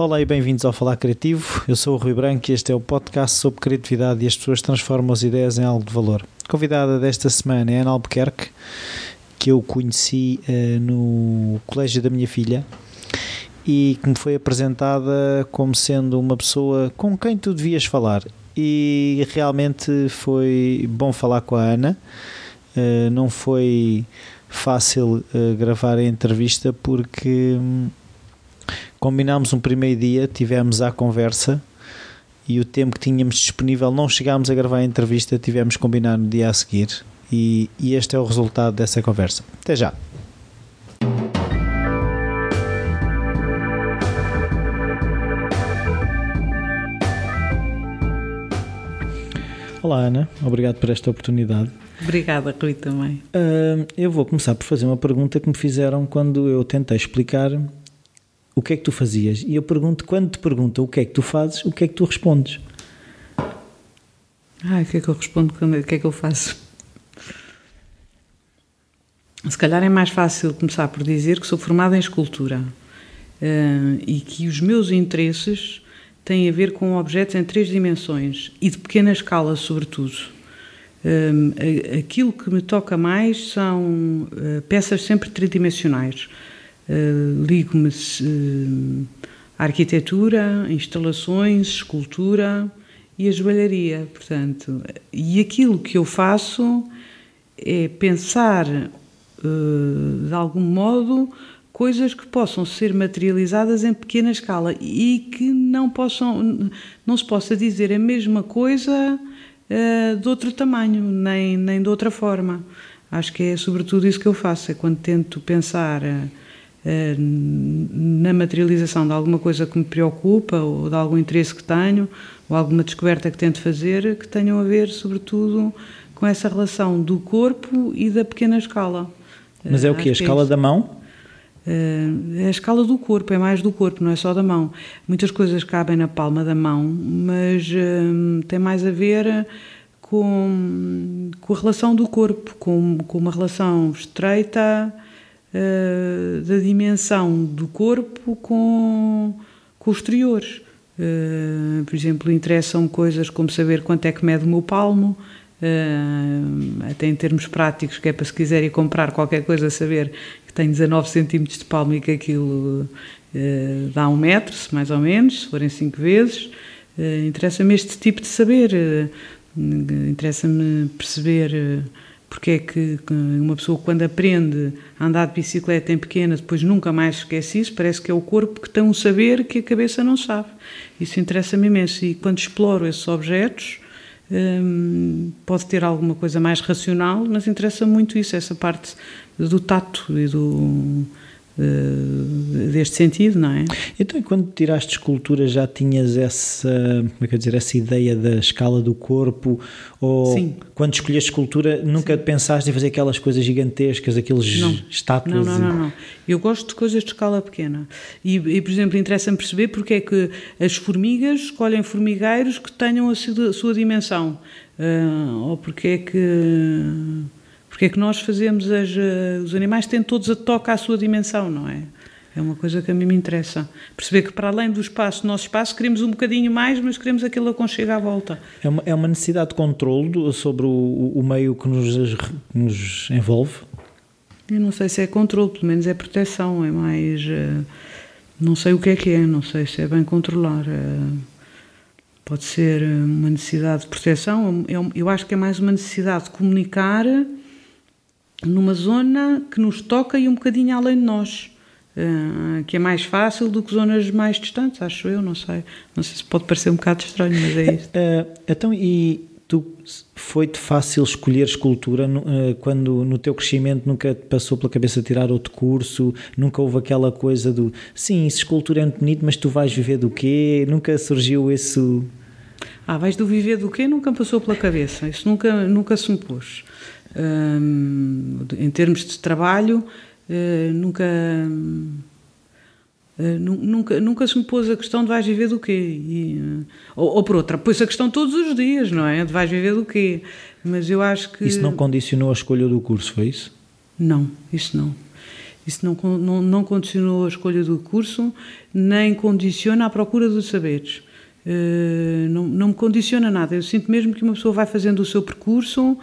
Olá e bem-vindos ao Falar Criativo. Eu sou o Rui Branco e este é o podcast sobre criatividade e as pessoas transformam as ideias em algo de valor. A convidada desta semana é Ana Albuquerque, que eu conheci uh, no colégio da minha filha e que me foi apresentada como sendo uma pessoa com quem tu devias falar. E realmente foi bom falar com a Ana. Uh, não foi fácil uh, gravar a entrevista porque. Hum, Combinámos um primeiro dia, tivemos a conversa e o tempo que tínhamos disponível não chegámos a gravar a entrevista, tivemos que combinar no dia a seguir. E, e este é o resultado dessa conversa. Até já! Olá Ana, obrigado por esta oportunidade. Obrigada, Rui, também. Uh, eu vou começar por fazer uma pergunta que me fizeram quando eu tentei explicar o que é que tu fazias? E eu pergunto, quando te perguntam o que é que tu fazes, o que é que tu respondes? Ah, o que é que eu respondo? O que é que eu faço? Se calhar é mais fácil começar por dizer que sou formada em escultura uh, e que os meus interesses têm a ver com objetos em três dimensões e de pequena escala, sobretudo. Uh, aquilo que me toca mais são uh, peças sempre tridimensionais Uh, Ligo-me uh, à arquitetura, instalações, escultura e a joalharia, portanto. E aquilo que eu faço é pensar, uh, de algum modo, coisas que possam ser materializadas em pequena escala e que não possam, não se possa dizer a mesma coisa de outro tamanho, nem, nem de outra forma. Acho que é sobretudo isso que eu faço, é quando tento pensar eh, na materialização de alguma coisa que me preocupa ou de algum interesse que tenho ou alguma descoberta que tento fazer que tenham a ver, sobretudo, com essa relação do corpo e da pequena escala. Mas é o que? A escala é da mão? É a escala do corpo, é mais do corpo, não é só da mão. Muitas coisas cabem na palma da mão, mas hum, tem mais a ver com, com a relação do corpo, com, com uma relação estreita, uh, da dimensão do corpo com, com o exterior. Uh, por exemplo, interessam coisas como saber quanto é que mede o meu palmo, uh, até em termos práticos, que é para se quiserem comprar qualquer coisa, saber que tem 19 centímetros de palmo e que aquilo uh, dá um metro, mais ou menos, se forem 5 vezes. Interessa-me este tipo de saber, interessa-me perceber porque é que uma pessoa quando aprende a andar de bicicleta em pequena depois nunca mais esquece isso, parece que é o corpo que tem um saber que a cabeça não sabe. Isso interessa-me imenso e quando exploro esses objetos hum, pode ter alguma coisa mais racional, mas interessa muito isso, essa parte do tato e do deste sentido, não é? Então, quando tiraste escultura já tinhas essa, como é que eu dizer, essa ideia da escala do corpo? Ou Sim. quando escolheste escultura nunca Sim. pensaste em fazer aquelas coisas gigantescas, aqueles não. estátuas? Não, não, não, não, Eu gosto de coisas de escala pequena. E, e por exemplo, interessa-me perceber porque é que as formigas escolhem formigueiros que tenham a sua, a sua dimensão. Uh, ou porque é que porque é que nós fazemos as, uh, os animais têm todos a toca à sua dimensão, não é? É uma coisa que a mim me interessa. Perceber que para além do espaço, do nosso espaço, queremos um bocadinho mais, mas queremos aquilo aconchego à volta. É uma, é uma necessidade de controle sobre o, o meio que nos, nos envolve? Eu não sei se é controle, pelo menos é proteção, é mais... Uh, não sei o que é que é, não sei se é bem controlar. Uh, pode ser uma necessidade de proteção, eu, eu acho que é mais uma necessidade de comunicar numa zona que nos toca e um bocadinho além de nós. Uh, que é mais fácil do que zonas mais distantes, acho eu, não sei. Não sei se pode parecer um bocado estranho, mas é isso. Uh, então, e tu foi-te fácil escolher escultura uh, quando no teu crescimento nunca te passou pela cabeça tirar outro curso? Nunca houve aquela coisa do sim, isso escultura é muito bonito, mas tu vais viver do quê? Nunca surgiu esse. Ah, vais do viver do quê? Nunca passou pela cabeça. Isso nunca, nunca se me pôs em termos de trabalho, uh, nunca. Uh, nunca, nunca se me pôs a questão de vais viver do quê? E, uh, ou, ou, por outra, pôs a questão todos os dias, não é? De vais viver do quê? Mas eu acho que. Isso não condicionou a escolha do curso, foi isso? Não, isso não. Isso não, não, não condicionou a escolha do curso, nem condiciona a procura dos saberes. Uh, não, não me condiciona nada. Eu sinto mesmo que uma pessoa vai fazendo o seu percurso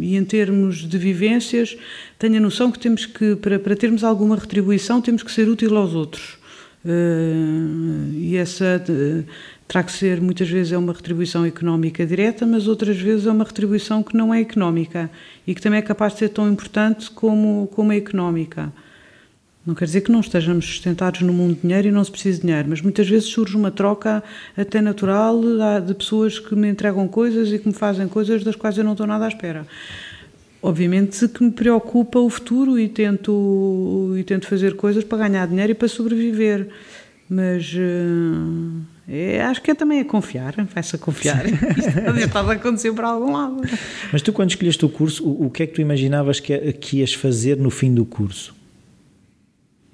e, em termos de vivências, tenho a noção que temos que, para, para termos alguma retribuição, temos que ser útil aos outros. Uh, e essa terá que ser, muitas vezes, é uma retribuição económica direta, mas outras vezes é uma retribuição que não é económica e que também é capaz de ser tão importante como, como a económica. Não quer dizer que não estejamos sustentados no mundo de dinheiro e não se precise de dinheiro, mas muitas vezes surge uma troca até natural de pessoas que me entregam coisas e que me fazem coisas das quais eu não estou nada à espera. Obviamente que me preocupa o futuro e tento, e tento fazer coisas para ganhar dinheiro e para sobreviver, mas uh, é, acho que é também a confiar, vai-se a confiar. Isto está a acontecer para algum lado. Mas tu, quando escolheste o curso, o, o que é que tu imaginavas que, que ias fazer no fim do curso?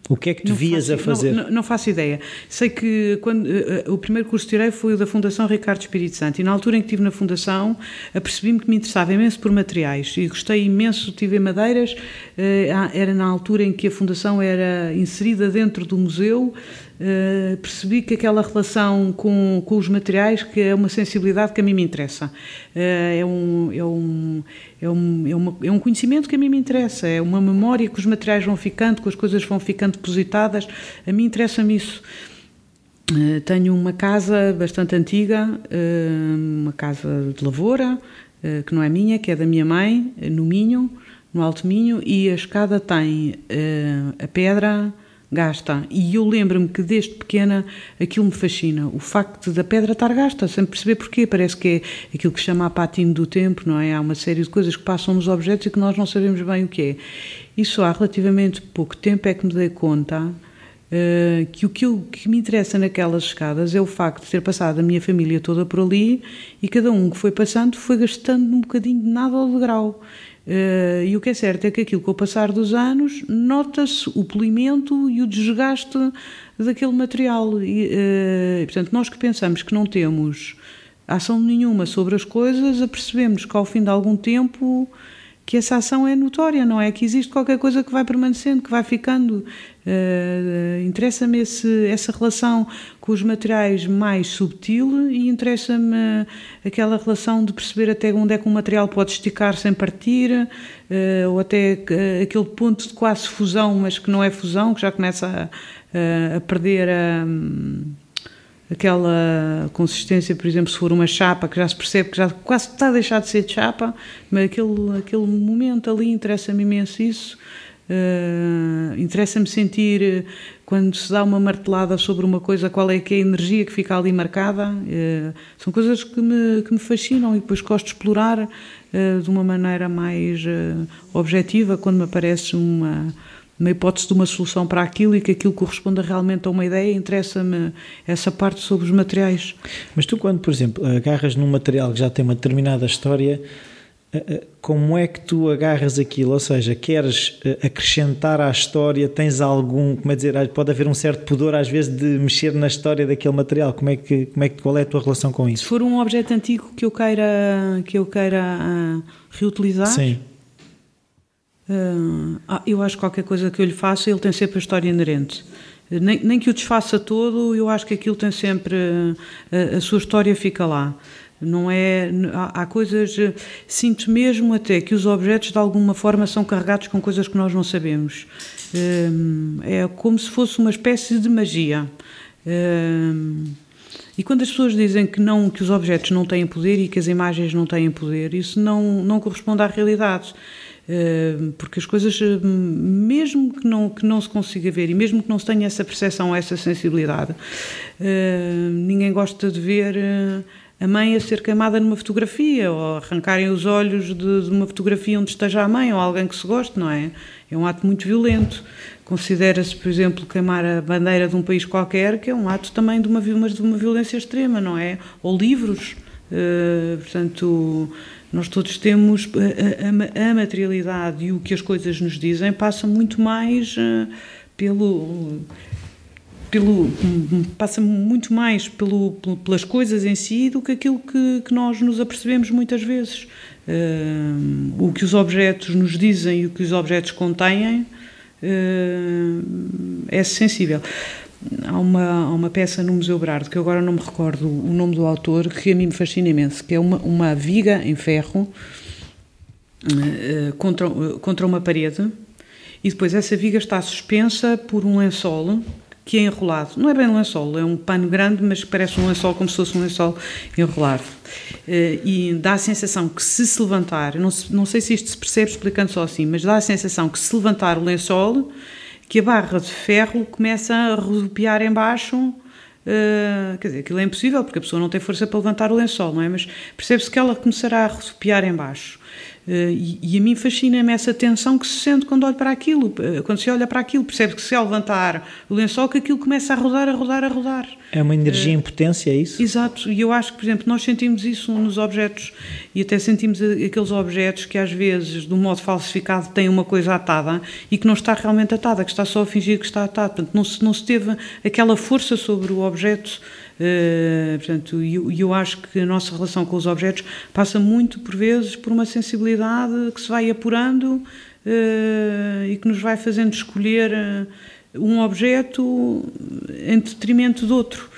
O que é que tu vias a fazer? Não, não, faço ideia. Sei que quando uh, o primeiro curso que tirei foi o da Fundação Ricardo Espírito Santo e na altura em que estive na Fundação apercebi-me que me interessava imenso por materiais e gostei imenso, tive em Madeiras, uh, era na altura em que a Fundação era inserida dentro do museu Uh, percebi que aquela relação com, com os materiais que é uma sensibilidade que a mim me interessa. Uh, é, um, é, um, é, um, é, uma, é um conhecimento que a mim me interessa, é uma memória que os materiais vão ficando, que as coisas vão ficando depositadas. A mim interessa-me isso. Uh, tenho uma casa bastante antiga, uma casa de lavoura, que não é minha, que é da minha mãe, no Minho, no Alto Minho, e a escada tem a pedra gasta. E eu lembro-me que desde pequena aquilo me fascina. O facto da pedra estar gasta, sem perceber porquê. Parece que é aquilo que se chama a patina do tempo, não é? Há uma série de coisas que passam nos objetos e que nós não sabemos bem o que é. Só há relativamente pouco tempo é que me dei conta uh, que o que, eu, que me interessa naquelas escadas é o facto de ter passado a minha família toda por ali e cada um que foi passando foi gastando um bocadinho de nada ao degrau. E o que é certo é que aquilo com o passar dos anos nota-se o polimento e o desgaste daquele material. E, uh, portanto, nós que pensamos que não temos ação nenhuma sobre as coisas, apercebemos que ao fim de algum tempo que essa ação é notória, não é? Que existe qualquer coisa que vai permanecendo, que vai ficando. Uh, interessa-me essa relação com os materiais mais subtil e interessa-me aquela relação de perceber até onde é que um material pode esticar sem partir, uh, ou até uh, aquele ponto de quase fusão, mas que não é fusão, que já começa a, a perder a. Um, aquela consistência, por exemplo, se for uma chapa, que já se percebe que já quase está a deixar de ser de chapa, mas aquele, aquele momento ali interessa-me imenso isso. Uh, interessa-me sentir eh, quando se dá uma martelada sobre uma coisa qual é que é a energia que fica ali marcada uh, são coisas que me, que me fascinam e depois gosto de explorar uh, de uma maneira mais objetiva quando me aparece uma uma hipótese de uma solução para aquilo e que aquilo corresponda realmente a uma ideia, interessa-me essa parte sobre os materiais. Mas tu, quando, por exemplo, agarras num material que já tem uma determinada história, eh, eh, como é que tu agarras aquilo? Ou seja, queres eh, acrescentar à história? Tens algum, como é dizer, pode haver um certo pudor às vezes de mexer na história daquele material. Como é que, como é que qual é a tua relação com isso? Se for um objeto antigo que eu queira que eu queira uh, reutilizar, Sim Uh, eu acho que qualquer coisa que eu lhe faça, ele tem sempre a história inerente. Nem, nem que o desfaça todo, eu acho que aquilo tem sempre. A, a sua história fica lá. Não é. Há, há, coisas. Sinto mesmo até que os objetos, de alguma forma, são carregados com coisas que nós não sabemos. Uh, é como se fosse uma espécie de magia. Uh, e quando as pessoas dizem que não que os objetos não têm poder e que as imagens não têm poder, isso não, não corresponde à realidade. Eh, porque as coisas, eh, mesmo que não, que não se consiga ver e mesmo que não se tenha essa percepção, essa sensibilidade, eh, ninguém gosta de ver a mãe a ser queimada numa fotografia ou arrancarem os olhos de, de, uma fotografia onde esteja a mãe ou alguém que se goste, não é? É um ato muito violento. Considera-se, por exemplo, queimar a bandeira de um país qualquer, que é um ato também de uma, de uma violência extrema, não é? Ou livros. Uh, portanto, nós todos temos a, a, a, materialidade e o que as coisas nos dizem passa muito mais uh, pelo pelo passa muito mais pelo, pelas coisas em si do que aquilo que, que nós nos apercebemos muitas vezes uh, o que os objetos nos dizem e o que os objetos contêm é sensível. Há uma, há uma peça no Museu Brado, que agora não me recordo o nome do autor, que a mim me fascina imenso, que é uma, uma viga em ferro contra, contra uma parede e depois essa viga está suspensa por um lençol que é enrolado. Não é bem um lençol, é um pano grande, mas parece um lençol como se fosse um lençol enrolado. Eh, e dá a sensação que se se levantar, não, não sei se isto se percebe explicando só assim, mas dá a sensação que se levantar o lençol, que a barra de ferro começa a rodopiar embaixo Uh, quer dizer, aquilo é impossível porque a pessoa não tem força para levantar o lençol, não é? Mas percebe-se que ela começará a rodopiar embaixo. Uh, e, e, a mim fascina-me essa tensão que se sente quando olho para aquilo. Uh, quando se olha para aquilo, percebe que se ao levantar o lençol, que aquilo começa a rodar, a rodar, a rodar. É uma energia em potência, é isso? Exato. E eu acho que, por exemplo, nós sentimos isso nos objetos e até sentimos aqueles objetos que às vezes, de um modo falsificado, têm uma coisa atada e que não está realmente atada, que está só a fingir que está atada. Portanto, não se, não se teve aquela força sobre o objeto Uh, portanto, e eu, eu, acho que a nossa relação com os objetos passa muito, por vezes, por uma sensibilidade que se vai apurando uh, e que nos vai fazendo escolher uh, um objeto em detrimento de outro.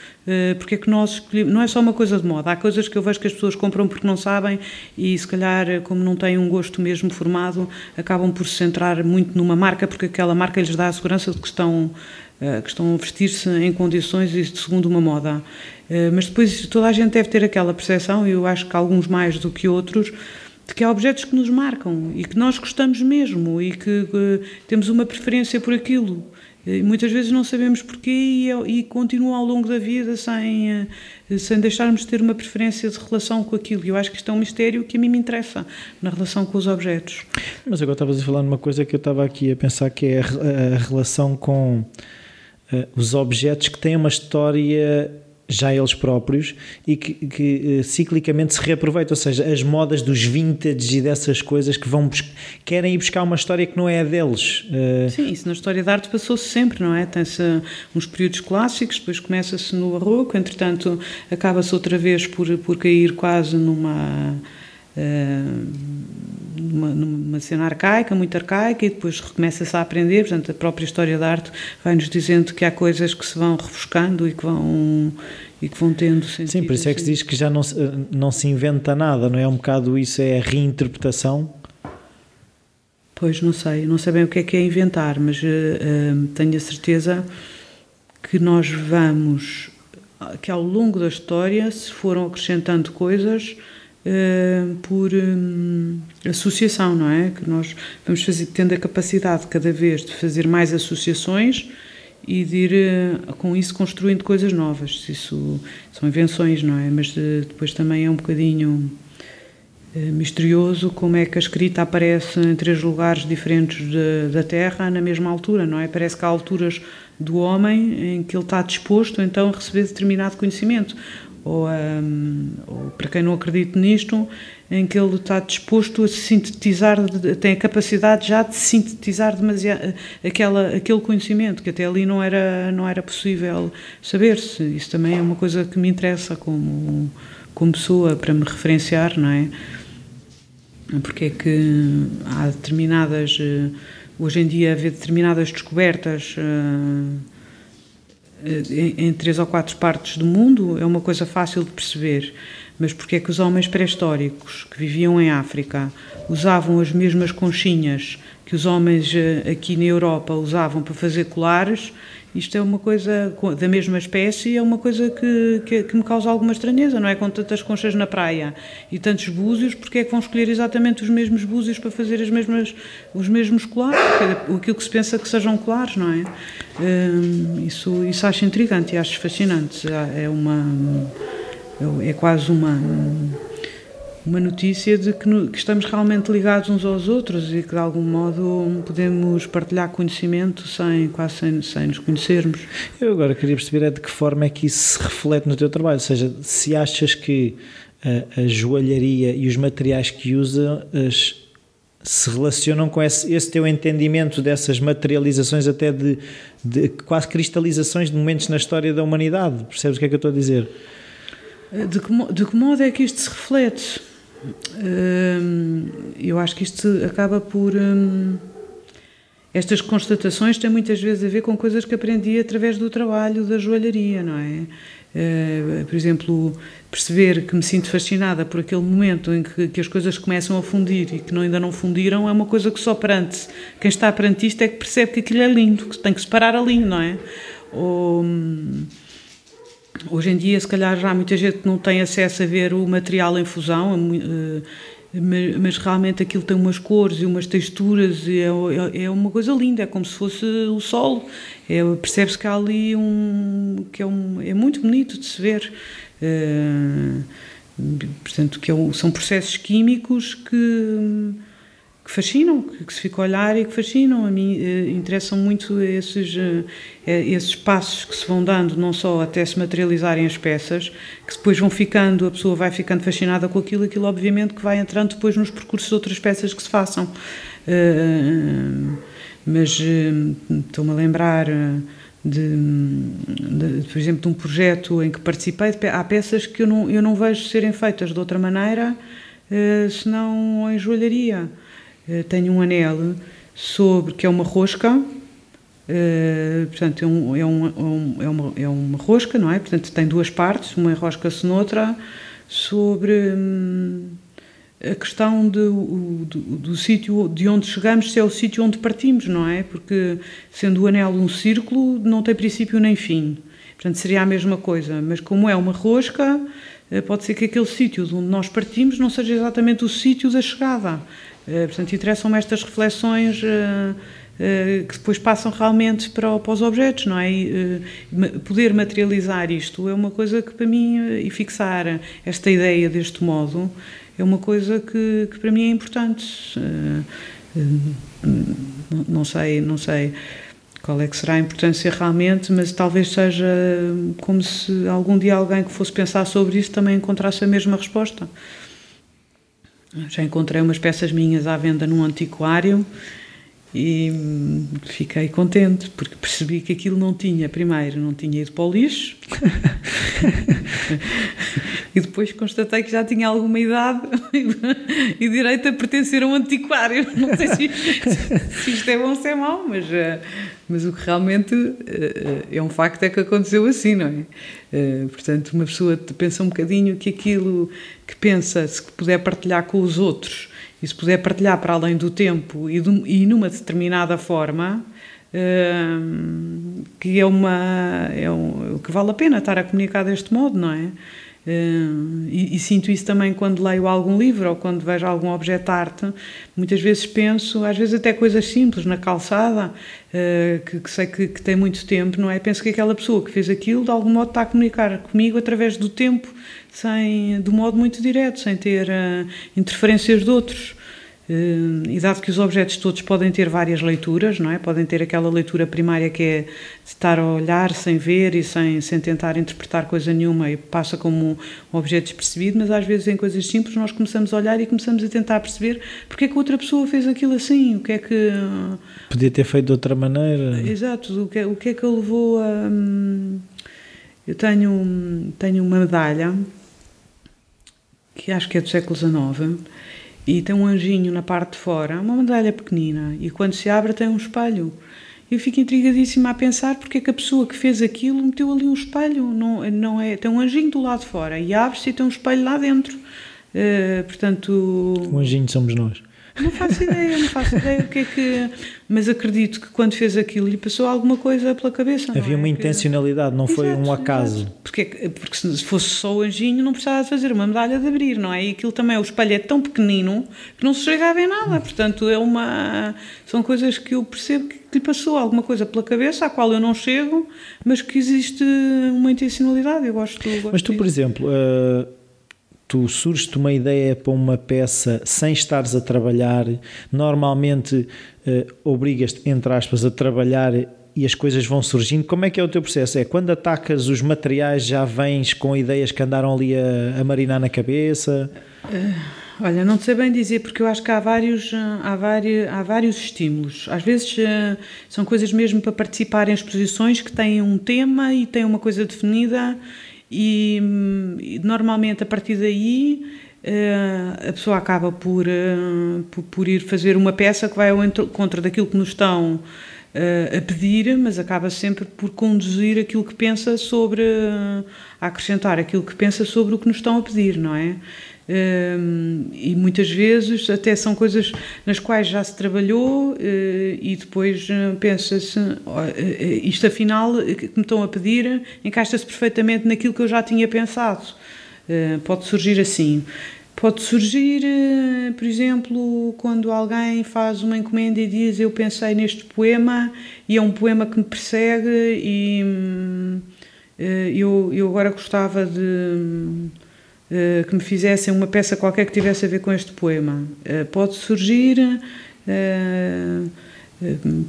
Porque é que nós escolhemos, não é só uma coisa de moda, há coisas que eu vejo que as pessoas compram porque não sabem e se calhar, como não têm um gosto mesmo formado, acabam por se centrar muito numa marca porque aquela marca lhes dá a segurança de que estão eh, que estão a vestir-se em condições e segundo uma moda. Eh, mas depois toda a gente deve ter aquela percepção, e eu acho que alguns mais do que outros, de que há objetos que nos marcam e que nós gostamos mesmo e que temos uma preferência por aquilo. E muitas vezes não sabemos porquê e, é, e continua ao longo da vida sem, eh, sem deixarmos de ter uma preferência de relação com aquilo. E eu acho que isto é um mistério que a mim me interessa na relação com os objetos. Mas agora estavas a falar numa coisa que eu estava aqui a pensar que é a, a relação com uh, os objetos que têm uma história já eles próprios e que, que uh, ciclicamente se reaproveitam, ou seja, as modas dos vintage e dessas coisas que vão querem ir buscar uma história que não é a deles. Uh... Sim, isso na história da arte passou-se sempre, não é? Tem-se uns períodos clássicos, depois começa-se no barroco, entretanto acaba-se outra vez por, por cair quase numa numa, numa, cena arcaica, muito arcaica, e depois recomeça-se a aprender. Portanto, a própria história da arte vai-nos dizendo que há coisas que se vão refrescando e que vão, e que vão tendo sentido. Sim, por isso é que se diz que já não, não se inventa nada, não é? Um bocado isso, é a reinterpretação. Pois, não sei, não sei bem o que é que é inventar, mas uh, uh, tenho a certeza que nós vamos, que ao longo da história se foram acrescentando coisas uh, por um, associação, não é? Que nós vamos fazer, tendo a capacidade cada vez de fazer mais associações e de ir uh, com isso construindo coisas novas. Isso são invenções, não é? Mas uh, depois também é um bocadinho misterioso como é que a escrita aparece em três lugares diferentes de, da Terra na mesma altura, não é? Parece que há alturas do homem em que ele está disposto então a receber determinado conhecimento ou, um, ou, para quem não acredita nisto, em que ele está disposto a sintetizar, tem a capacidade já de sintetizar demasiado aquela, aquele conhecimento que até ali não era, não era possível saber-se. Isso também é uma coisa que me interessa como, como pessoa, para me referenciar, não é? Porque é que há determinadas. Hoje em dia, haver determinadas descobertas. Uh, eh, em três ou quatro partes do mundo é uma coisa fácil de perceber, mas porque é que os homens pré-históricos que viviam em África usavam as mesmas conchinhas que os homens eh, aqui na Europa usavam para fazer colares isto é uma coisa da mesma espécie, é uma coisa que, que, que, me causa alguma estranheza, não é? Com tantas conchas na praia e tantos búzios, porque é que vão escolher exatamente os mesmos búzios para fazer as mesmas, os mesmos colares? Aquilo que se pensa que sejam colares, não é? Hum, isso, isso acho intrigante e acho fascinante. É uma. É quase uma uma notícia de que, no, que, estamos realmente ligados uns aos outros e que de algum modo podemos partilhar conhecimento sem quase sem, sem nos conhecermos. Eu agora queria perceber é de que forma é que isso se reflete no teu trabalho, ou seja, se achas que a, a joalharia e os materiais que usas se relacionam com esse, esse, teu entendimento dessas materializações até de, de quase cristalizações de momentos na história da humanidade, percebes o que é que eu estou a dizer? De que, de que modo é que isto se reflete? Eu acho que isto acaba por. estas constatações têm muitas vezes a ver com coisas que aprendi através do trabalho da joalharia, não é? Uh, por exemplo, perceber que me sinto fascinada por aquele momento em que, que, as coisas começam a fundir e que não, ainda não fundiram é uma coisa que só perante quem está perante isto é que percebe que aquilo é lindo, que tem que se parar ali, não é? Ou, hum, hoje em dia, se calhar, já muita gente não tem acesso a ver o material em fusão. Uh, mas, mas, realmente aquilo tem umas cores e umas texturas e é, é, é uma coisa linda, é como se fosse o solo. É, Percebe-se que há ali um que é, um, é muito bonito de se ver. Uh, portanto, que é são processos químicos que que fascinam, que se fica a olhar e que fascinam. A mim eh, interessam muito esses, eh, eh, esses passos que se vão dando, não só até se materializarem as peças, que depois vão ficando, a pessoa vai ficando fascinada com aquilo, aquilo obviamente que vai entrando depois nos percursos de outras peças que se façam. mas estou-me a lembrar. De, de, por exemplo, de um projeto em que participei, há peças que eu não, eu não vejo serem feitas de outra maneira, senão em joalharia. Eh, tenho um anel sobre que é uma rosca, uh, portanto é, um, é, um, é, uma, é uma rosca, não é? Portanto tem duas partes, uma enrosca-se noutra, sobre hum, a questão do, do, do sítio de onde chegamos, se é o sítio onde partimos, não é? Porque sendo o anel um círculo, não tem princípio nem fim. Portanto, seria a mesma coisa, mas como é uma rosca, eh, pode ser que aquele sítio de onde nós partimos não seja exatamente o sítio da chegada. Eh, portanto, interessam-me estas reflexões eh, eh, que depois passam realmente para, para, os objetos, não é? E, poder materializar isto é uma coisa que para mim, e fixar esta ideia deste modo, é uma coisa que, que para mim é importante. Não sei, não sei qual é que será a importância realmente, mas talvez seja como se algum dia alguém que fosse pensar sobre isso também encontrasse a mesma resposta. Já encontrei umas peças minhas à venda num antiquário e fiquei contente porque percebi que aquilo não tinha, primeiro, não tinha ido para o lixo e depois constatei que já tinha alguma idade e direito a pertencer a um antiquário. Não sei se, se isto é bom ou se é mau, mas, eh, mas o que realmente eh, é um facto é que aconteceu assim, não é? Eh, portanto, uma pessoa pensa um bocadinho que aquilo que pensa, se puder partilhar com os outros e se puder partilhar para além do tempo e, de, e numa determinada forma, que é uma é um, que vale a pena estar a comunicar deste modo, não é? Uh, e, e, sinto isso também quando leio algum livro ou quando vejo algum objeto de arte. Muitas vezes penso, às vezes até coisas simples, na calçada, uh, que, que, sei que, que, tem muito tempo, não é? Penso que aquela pessoa que fez aquilo de algum modo está a comunicar comigo através do tempo, sem, de um modo muito direto, sem ter uh, interferências de outros. Uh, e dado que os objetos todos podem ter várias leituras, não é? Podem ter aquela leitura primária que é de estar a olhar sem ver e sem, sem tentar interpretar coisa nenhuma e passa como um objeto despercebido, mas às vezes em coisas simples nós começamos a olhar e começamos a tentar perceber porque é que outra pessoa fez aquilo assim, o que é que... Podia ter feito de outra maneira. Exato, o que, é, o que é que ele levou a... Hum, eu tenho, tenho uma medalha que acho que é do século XIX e tem um anjinho na parte de fora, uma medalha pequenina, e quando se abre tem um espelho. Eu fico intrigadíssima a pensar porque é que a pessoa que fez aquilo meteu ali um espelho, não, não é, tem um anjinho do lado de fora e abre-se e tem um espelho lá dentro. Uh, portanto, o anjinho somos nós. Não faço ideia, não faço ideia o que é que. Mas acredito que quando fez aquilo lhe passou alguma coisa pela cabeça. Havia é? uma intencionalidade, não foi um acaso. Porque, porque se fosse só o anjinho não precisava de fazer uma medalha de abrir, não é? E aquilo também, o espelho é tão pequenino que não se chega a ver nada. Portanto, é uma. São coisas que eu percebo que lhe passou alguma coisa pela cabeça à qual eu não chego, mas que existe uma intencionalidade. Eu gosto. Eu gosto mas tu, disso. por exemplo. Uh tu surge-te uma ideia para uma peça sem estares a trabalhar, normalmente uh, obrigas-te, entre aspas, a trabalhar e as coisas vão surgindo. Como é que é o teu processo? É quando atacas os materiais já vens com ideias que andaram ali a, a marinar na cabeça? Uh, olha, não sei bem dizer, porque eu acho que há vários, há vários, há vários estímulos. Às vezes uh, são coisas mesmo para participar em exposições que têm um tema e têm uma coisa definida e, normalmente a partir daí a pessoa acaba por, por, por, ir fazer uma peça que vai ao encontro daquilo que nos estão a pedir, mas acaba sempre por conduzir aquilo que pensa sobre, a acrescentar aquilo que pensa sobre o que nos estão a pedir, não é? E muitas vezes até são coisas nas quais já se trabalhou e depois pensa-se isto afinal que me estão a pedir encaixa-se perfeitamente naquilo que eu já tinha pensado. Pode surgir assim. Pode surgir, por exemplo, quando alguém faz uma encomenda e diz eu pensei neste poema e é um poema que me persegue e eu, eu agora gostava de uh, que me fizessem uma peça qualquer que tivesse a ver com este poema. Uh, pode surgir, uh,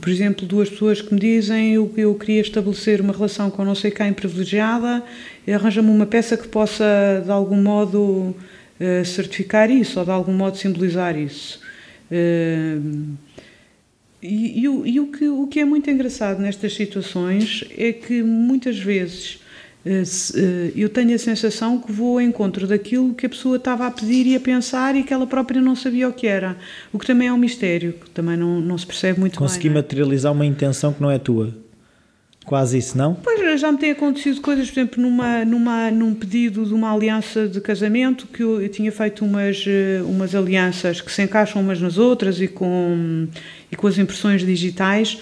por exemplo, duas pessoas que me dizem eu, eu queria estabelecer uma relação com não sei quem privilegiada, arranja-me uma peça que possa, de algum modo, certificar isso ou de algum modo simbolizar isso. E, e, e, o, que, o que é muito engraçado nestas situações é que muitas vezes eh, eh, eu tenho a sensação que vou ao encontro daquilo que a pessoa estava a pedir e a pensar e que ela própria não sabia o que era. O que também é um mistério, que também não, não se percebe muito Consegui bem. Consegui é? materializar uma intenção que não é tua. Quase isso, não? Pois, já me têm acontecido coisas, por exemplo, numa, numa, num pedido de uma aliança de casamento, que eu, eu tinha feito umas, eh, umas alianças que se encaixam umas nas outras e com, e com as impressões digitais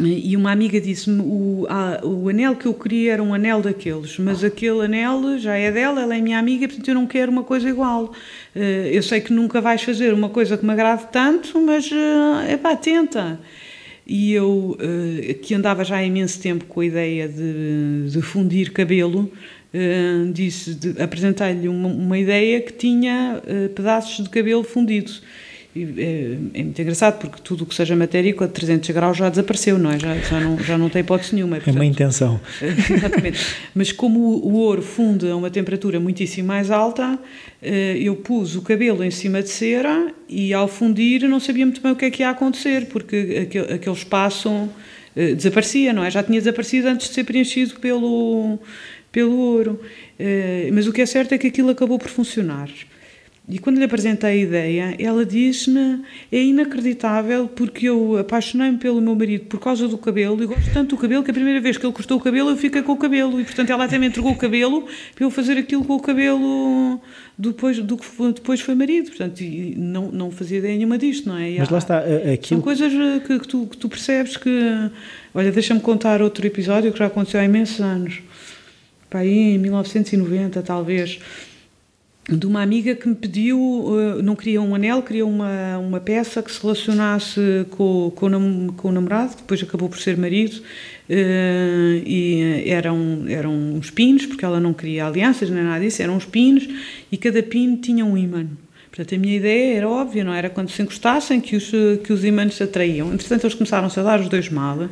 e uma amiga disse-me: o, o anel que eu queria era um anel daqueles, mas aquele anel já é dela, ela é minha amiga, portanto eu não quero uma coisa igual. Eh, eu sei que nunca vais fazer uma coisa que me agrade tanto, mas é pá, tenta. E eu, eh, que andava já há imenso tempo com a ideia de, de fundir cabelo, disse, apresentei-lhe uma, uma, ideia que tinha pedaços de cabelo fundidos é, é, muito engraçado porque tudo o que seja matéria com 300 graus já desapareceu, não é? Já, já, não, já não tem hipótese nenhuma. Portanto, é uma intenção. Exatamente. Mas como o, ouro funde a uma temperatura muitíssimo mais alta, eh, eu pus o cabelo em cima de cera e ao fundir não sabia muito bem o que é que ia acontecer, porque aquele, aquele espaço eh, desaparecia, não é? Já tinha desaparecido antes de ser preenchido pelo, pelo ouro. Eh, mas o que é certo é que aquilo acabou por funcionar. E quando lhe apresentei a ideia, ela disse-me: é inacreditável porque eu apaixonei-me pelo meu marido por causa do cabelo e gosto tanto do cabelo que a primeira vez que ele cortou o cabelo eu fiquei com o cabelo. E portanto ela até me entregou o cabelo para eu fazer aquilo com o cabelo depois, do que depois foi marido. Portanto, e não, não fazia ideia nenhuma disto, não é? E Mas lá está. Aquilo... São coisas que, que, tu, que tu percebes que. Olha, deixa-me contar outro episódio que já aconteceu há imensos anos. Para aí em 1990, talvez de uma amiga que me pediu, eh, não queria um anel, queria uma, uma peça que se relacionasse com, com, o, com o namorado, depois acabou por ser marido, eh, e eram, eram uns pinos, porque ela não queria alianças nem nada disso, eram uns pinos, e cada pino tinha um ímã. Portanto, a minha ideia era óbvia, não era quando se encostassem que os, que os imãs se atraíam. Entretanto, eles começaram-se a dar os dois mal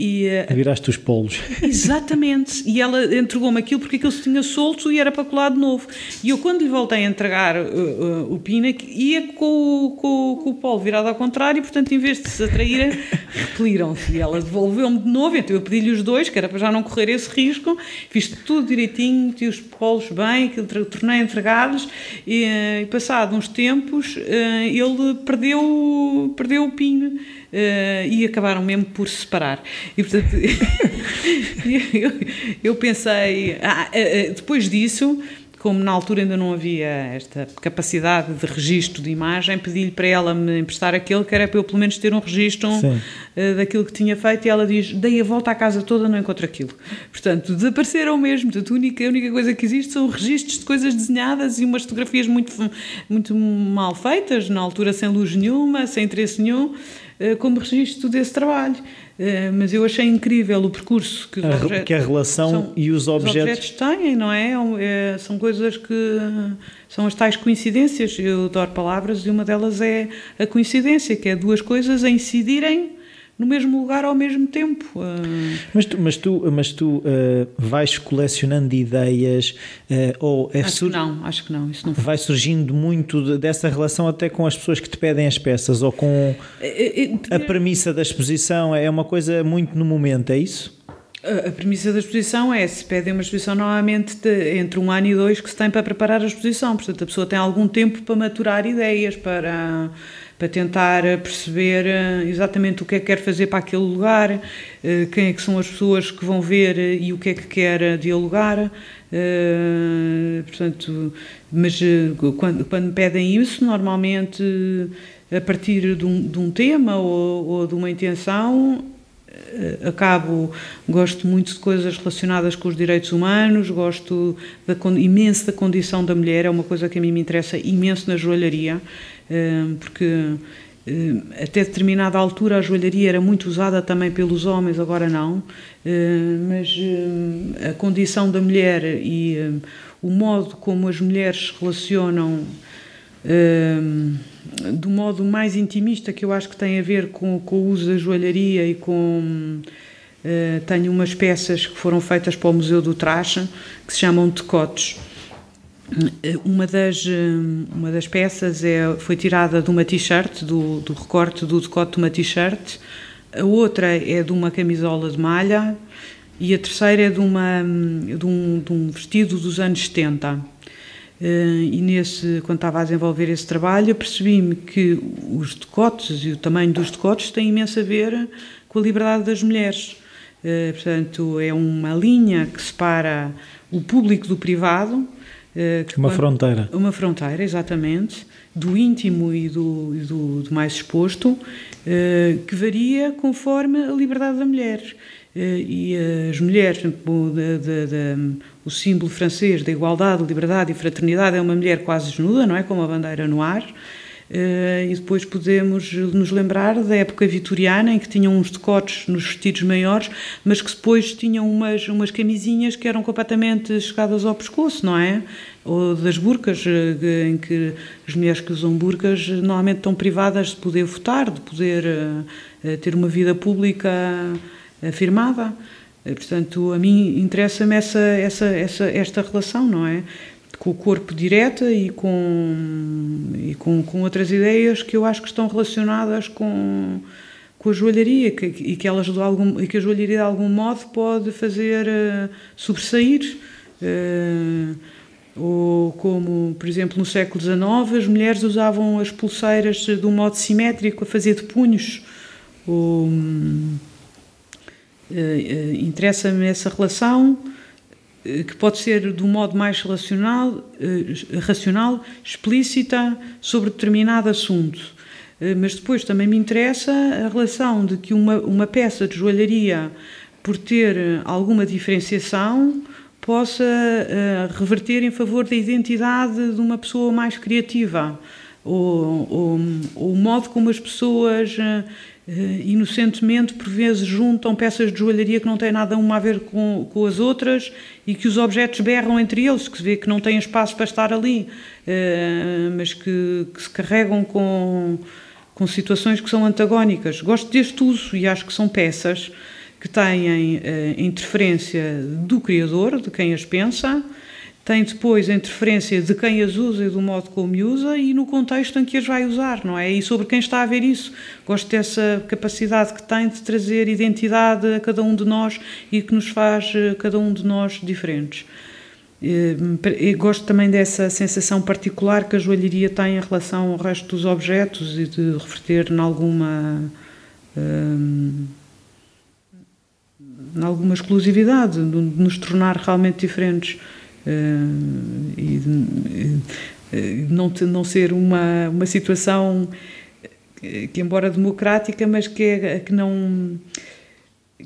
e, uh, Viraste os polos. Exatamente. E ela entregou-me aquilo porque aquilo se tinha solto e era para colar de novo. E eu, quando lhe voltei a entregar uh, uh, o pina, ia com, com, com, o polo virado ao contrário e, portanto, em vez de se atraírem, repeliram-se. E ela devolveu-me de novo. Então eu pedi-lhe os dois, que era para já não correr esse risco. Fiz tudo direitinho, meti os polos bem, tornei a entregá-los. E, e, passado uns tempos, ele perdeu, perdeu o pino uh, e acabaram mesmo por se separar. E portanto, eu, eu, pensei, ah, uh, depois disso, como na altura ainda não havia esta capacidade de registro de imagem, pedi-lhe para ela me emprestar aquele que era para eu pelo menos ter um registro daquilo que tinha feito e ela diz, dei a volta à casa toda não encontro aquilo. Portanto, desapareceram mesmo, portanto, a única, a única coisa que existe são registros de coisas desenhadas e umas fotografias muito, muito mal feitas, na altura sem luz nenhuma, sem interesse nenhum, eh, como registro desse trabalho. Eh, mas eu achei incrível o percurso que, a, objetos, que a relação são, e os objetos... os objetos têm, não é? é? São coisas que são as tais coincidências. Eu adoro palavras e uma delas é a coincidência, que é duas coisas a incidirem no mesmo lugar ao mesmo tempo. Uh... Mas tu, mas tu, mas tu uh, vais colecionando ideias uh, ou é acho sur... que não, acho que não, isso não vai surgindo muito dessa relação até com as pessoas que te pedem as peças ou com a premissa da exposição é uma coisa muito no momento, é isso? A premissa da exposição é, se pedem uma exposição normalmente de, entre um ano e dois que se tem para preparar a exposição, portanto a pessoa tem algum tempo para maturar ideias, para, para tentar perceber eh, exatamente o que é que quer fazer para aquele lugar, eh, quem é que são as pessoas que vão ver e o que é que quer dialogar. Portanto, mas quando, quando me pedem isso, normalmente a partir de um, de um tema ou, ou de uma intenção, eh, acabo gosto muito de coisas relacionadas com os direitos humanos gosto da, imenso da condição da mulher é uma coisa que a mim me interessa imenso na joalharia eh, porque eh, até determinada altura a joalharia era muito usada também pelos homens agora não. Mas a condição da mulher e o modo como as mulheres se relacionam do modo mais intimista que eu acho que tem a ver com, com o uso da joalharia e com uh, tenho umas peças que foram feitas para o Museu do Traje que se chamam decotes. eh, uma das, eh, uma das peças é, foi tirada de uma t-shirt, do, do recorte do decote de uma t-shirt, a outra é de uma camisola de malha e a terceira é de, uma, de, um, de um vestido dos anos 70. Uh, e nesse, quando estava a desenvolver esse trabalho, percebi-me que os decotes e o tamanho dos decotes têm imenso a ver com a liberdade das mulheres. Uh, portanto, é uma linha que separa o público do privado. Uh, uma quando, fronteira. Uma fronteira, exatamente, do íntimo e do, e do, do mais exposto, que varia conforme a liberdade da mulher. e as mulheres, de, o símbolo francês da igualdade, liberdade e fraternidade é uma mulher quase desnuda, não é? Com uma bandeira no ar. Uh, e depois podemos nos lembrar da época vitoriana em que tinham uns decotes nos vestidos maiores, mas que depois tinham umas, umas camisinhas que eram completamente chegadas ao pescoço, não é? Ou das burcas, uh, em que as mulheres que usam burcas normalmente estão privadas de poder votar, de poder uh, ter uma vida pública afirmada. Eh, portanto, a mim interessa-me essa, essa, essa, esta relação, não é? Com o corpo direta e com, e com, com outras ideias que eu acho que estão relacionadas com, com a joalharia que, e, que elas de algum, e que a joalharia de algum modo pode fazer uh, sobressair. Uh, ou como, por exemplo, no século XIX, as mulheres usavam as pulseiras de um modo simétrico, a fazer de punhos. Ou, Uh, Interessa-me essa relação uh, que pode ser de um modo mais relacional, racional, explícita sobre determinado assunto. Mas depois também me interessa a relação de que uma, uma peça de joalharia, por ter alguma diferenciação, possa reverter em favor da identidade de uma pessoa mais criativa. Ou, ou, ou o modo como as pessoas inocentemente, por vezes, juntam peças de joalharia que não têm nada uma a ver com, com as outras e que os objetos berram entre eles, que se vê que não têm espaço para estar ali, uh, mas que, que, se carregam com, com situações que são antagónicas. Gosto deste uso e acho que são peças que têm uh, interferência do criador, de quem as pensa, tem depois a interferência de quem as usa e do modo como usa e no contexto em que as vai usar, não é? E sobre quem está a ver isso. Gosto dessa capacidade que tem de trazer identidade a cada um de nós e que nos faz eh, cada um de nós diferentes. E eh, gosto também dessa sensação particular que a joalheria tem em relação ao resto dos objetos e de reverter em alguma. Hum, em alguma exclusividade, de nos tornar realmente diferentes. Uh, e uh, não, não ser uma, uma situação que, embora democrática, mas que, é, que não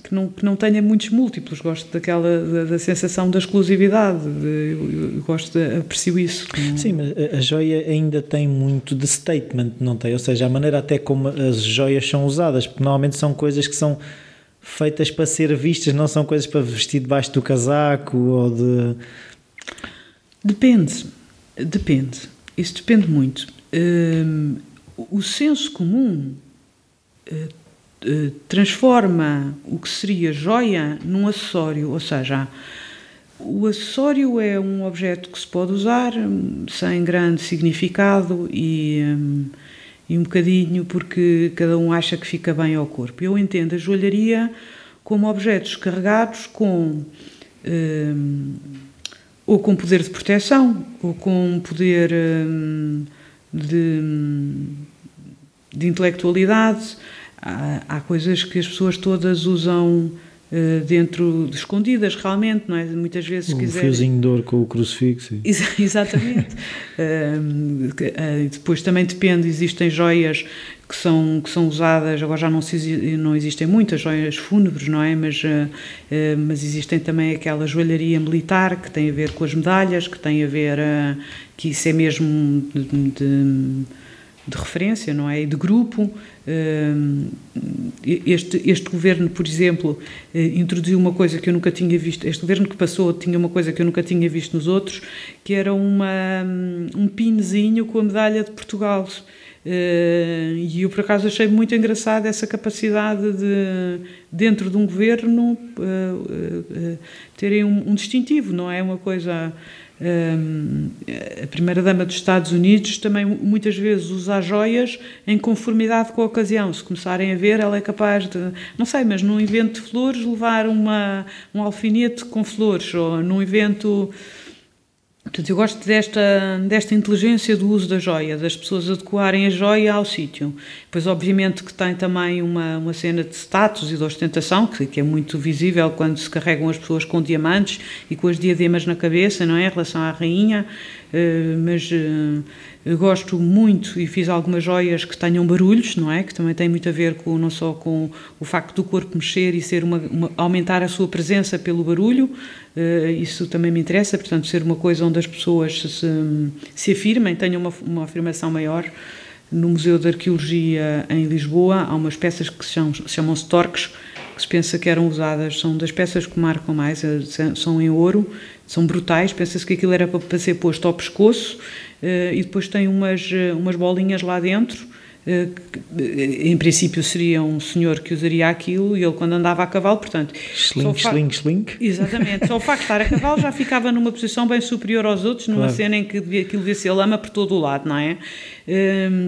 que não, que não tenha muitos múltiplos. Gosto daquela da, da sensação da exclusividade. De, eu, eu, gosto, de, aprecio isso. Sim, mas a joia ainda tem muito de statement, não tem? Ou seja, a maneira até como as joias são usadas, porque normalmente são coisas que são feitas para ser vistas, não são coisas para vestir debaixo do casaco ou de Depende, depende. Isso depende muito. Um, o senso comum uh, uh, transforma o que seria joia num acessório, ou seja, o acessório é um objeto que se pode usar hum, sem grande significado e, um, e um bocadinho porque cada um acha que fica bem ao corpo. Eu entendo a joalharia como objetos carregados com um, ou com poder de proteção ou com poder um, de, de intelectualidade. Há, há coisas que as pessoas todas usam eh, dentro de escondidas realmente, não é? Muitas vezes um quiser... fiozinho de ouro com o crucifixo. Ex exatamente. uh, depois também depende, existem joias que são, que são usadas, agora já não, se, não existem muitas joias fúnebres, não é? Mas, uh, mas existem também aquela joalharia militar que tem a ver com as medalhas, que tem a ver, que isso é mesmo de, de de referência, não é? E de grupo. Este, este governo, por exemplo, eh, introduziu uma coisa que eu nunca tinha visto. Este governo que passou tinha uma coisa que eu nunca tinha visto nos outros, que era uma, um pinzinho com a medalha de Portugal. Eh, e eu, por acaso, achei muito engraçado essa capacidade de, dentro de um governo, eh, terem um, um distintivo, não é? Uma coisa a primeira-dama dos Estados Unidos também muitas vezes usa joias em conformidade com a ocasião. Se começarem a ver, ela é capaz de, não sei, mas num evento de flores, levar uma, um alfinete com flores, ou num evento Portanto, eu gosto desta, desta inteligência do uso da joia, das pessoas adequarem a joia ao sítio. Pois, obviamente, que tem também uma, uma cena de status e de ostentação, que, que é muito visível quando se carregam as pessoas com diamantes e com as diademas na cabeça, não é? Em relação à rainha. Uh, mas uh, gosto muito e fiz algumas joias que tenham barulhos, não é? Que também tem muito a ver com não só com o facto do corpo mexer e ser uma, uma aumentar a sua presença pelo barulho. Uh, isso também me interessa, portanto, ser uma coisa onde as pessoas se, se afirmem, tenham uma, uma afirmação maior. No Museu de Arqueologia em Lisboa há umas peças que se chamam, chamam-se torques, que se pensa que eram usadas, são das peças que marcam mais, eh, são em ouro, são brutais, pensa-se que aquilo era para ser posto ao pescoço eh, e depois tem umas, eh, umas bolinhas lá dentro. Eh, em princípio seria um senhor que usaria aquilo e ele quando andava a cavalo, portanto... Slink, slink, slink. Exatamente. Só o facto de estar a cavalo já ficava numa posição bem superior aos outros, numa claro. cena em que devia, aquilo devia ser lama por todo o lado, não é?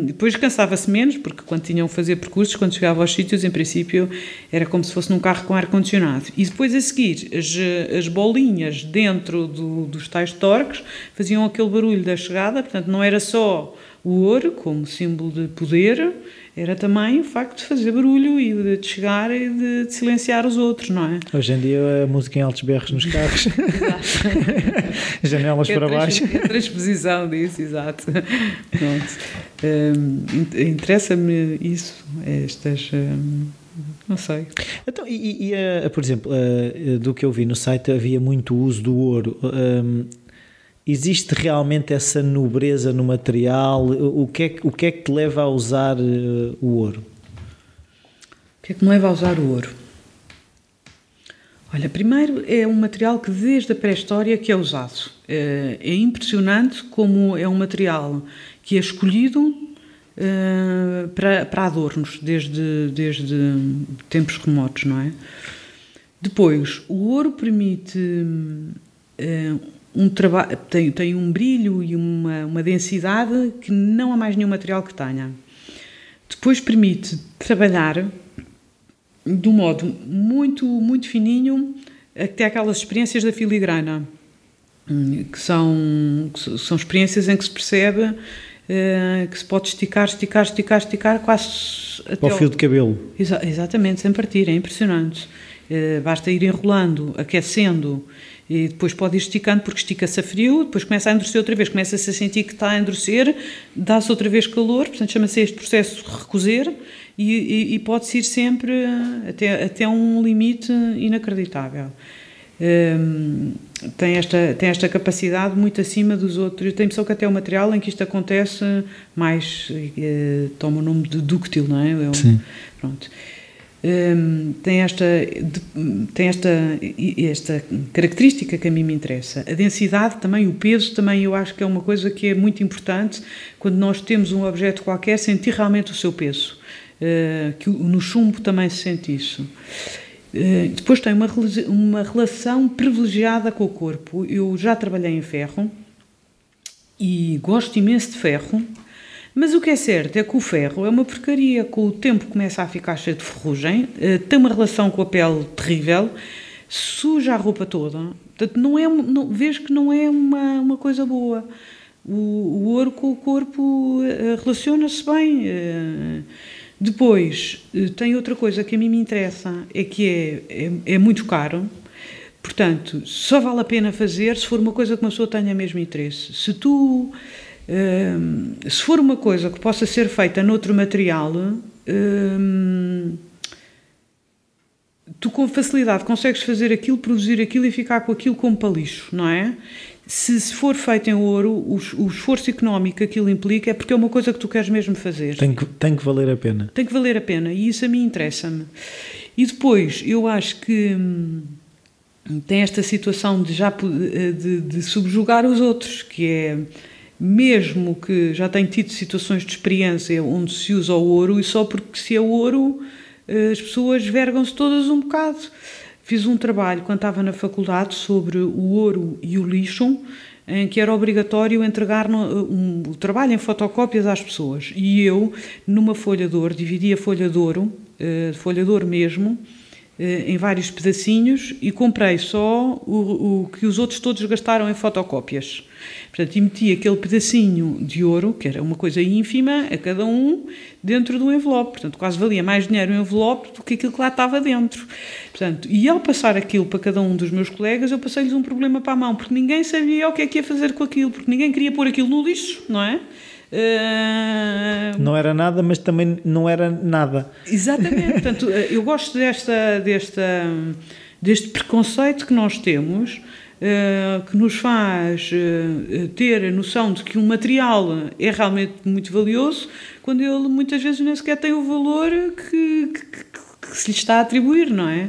depois cansava-se menos, porque quando tinham que fazer percursos, quando chegava aos sítios, em princípio era como se fosse num carro com ar-condicionado. E depois a seguir, as, as bolinhas dentro do, dos tais torques faziam aquele barulho da chegada, portanto não era só o ouro como símbolo de poder, era também o facto de fazer barulho e de chegar e de, de, silenciar os outros, não é? Hoje em dia a música em altos berros nos carros, janelas é para baixo. É a transposição disso, exato. Um, Interessa-me isso, estas. Um, não sei. Então, e, e uh, por exemplo, uh, do que eu vi no site havia muito uso do ouro. Um, existe realmente essa nobreza no material? O que é que, o que, é que te leva a usar uh, o ouro? O que é que me leva a usar o ouro? Olha, primeiro é um material que desde a pré-história que é usado. É, é impressionante como é um material que é escolhido uh, para, para adornos desde, desde tempos remotos, não é? Depois, o ouro permite um trabalho, tem, tem um brilho e uma, uma densidade que não há mais nenhum material que tenha. Depois permite trabalhar de um modo muito, muito fininho, até aquelas experiências da filigrana, que são, que são experiências em que se percebe uh, que se pode esticar, esticar, esticar, esticar quase até ao fio de cabelo. Exa exatamente, sem partir, é impressionante. Uh, basta ir enrolando, aquecendo e depois pode ir esticando porque estica-se a frio, depois começa a endurecer outra vez, começa-se a sentir que está a endurecer, dá-se outra vez calor, portanto chama-se este processo de recozer e, e, e pode-se ir sempre até, até um limite inacreditável. Um, tem, esta, tem esta capacidade muito acima dos outros. Eu tenho a impressão que até o material em que isto acontece mais uh, toma o nome de dúctil, não é? é um, Sim. Pronto. Um, tem esta tem esta esta característica que a mim me interessa. A densidade também o peso também eu acho que é uma coisa que é muito importante quando nós temos um objeto qualquer sentir realmente o seu peso. Uh, que no chumbo também se sente isso. Uh, depois tem uma uma relação privilegiada com o corpo. Eu já trabalhei em ferro e gosto imenso de ferro Mas o que é certo é que o ferro é uma porcaria, com o tempo começa a ficar cheio de ferrugem, eh, tem uma relação com a pele terrível, suja a roupa toda. Portanto, não é, não, vejo que não é uma, uma coisa boa. O, o ouro com o corpo eh, relaciona-se bem. Eh. Depois, tem outra coisa que a mim me interessa, é que é, é, é muito caro, Portanto, só vale a pena fazer se for uma coisa que uma pessoa tenha mesmo interesse. Se tu Hum, se for uma coisa que possa ser feita noutro material, hum, tu com facilidade consegues fazer aquilo, produzir aquilo e ficar com aquilo como palicho, não é? Se, se for feito em ouro, o, o, esforço económico que aquilo implica é porque é uma coisa que tu queres mesmo fazer. Tem que, tem que valer a pena. Tem que valer a pena e isso a mim interessa-me. E depois, eu acho que hum, tem esta situação de já de, de subjugar os outros, que é mesmo que já tenho tido situações de experiência onde se usa o ouro e só porque se é ouro eh, as pessoas vergam-se todas um bocado. Fiz um trabalho quando estava na faculdade sobre o ouro e o lixo, em que era obrigatório entregar no, um, o trabalho em fotocópias às pessoas. E eu, numa folha de ouro, dividi a folha de ouro, uh, folha de ouro mesmo, eh, em vários pedacinhos e comprei só o, o, que os outros todos gastaram em fotocópias. Portanto, e meti aquele pedacinho de ouro, que era uma coisa ínfima, a cada um, dentro do envelope. Portanto, quase valia mais dinheiro o envelope do que aquilo que lá estava dentro. Portanto, e ao passar aquilo para cada um dos meus colegas, eu passei-lhes um problema para a mão, porque ninguém sabia o que é que ia fazer com aquilo, porque ninguém queria pôr aquilo no lixo, não é? Uh... Não era nada, mas também não era nada. Exatamente. Portanto, eh, eu gosto desta, desta, deste preconceito que nós temos, uh, que nos faz uh, ter a noção de que um material é realmente muito valioso, quando ele muitas vezes nem sequer tem o valor que, que, que, que se lhe está a atribuir, não é?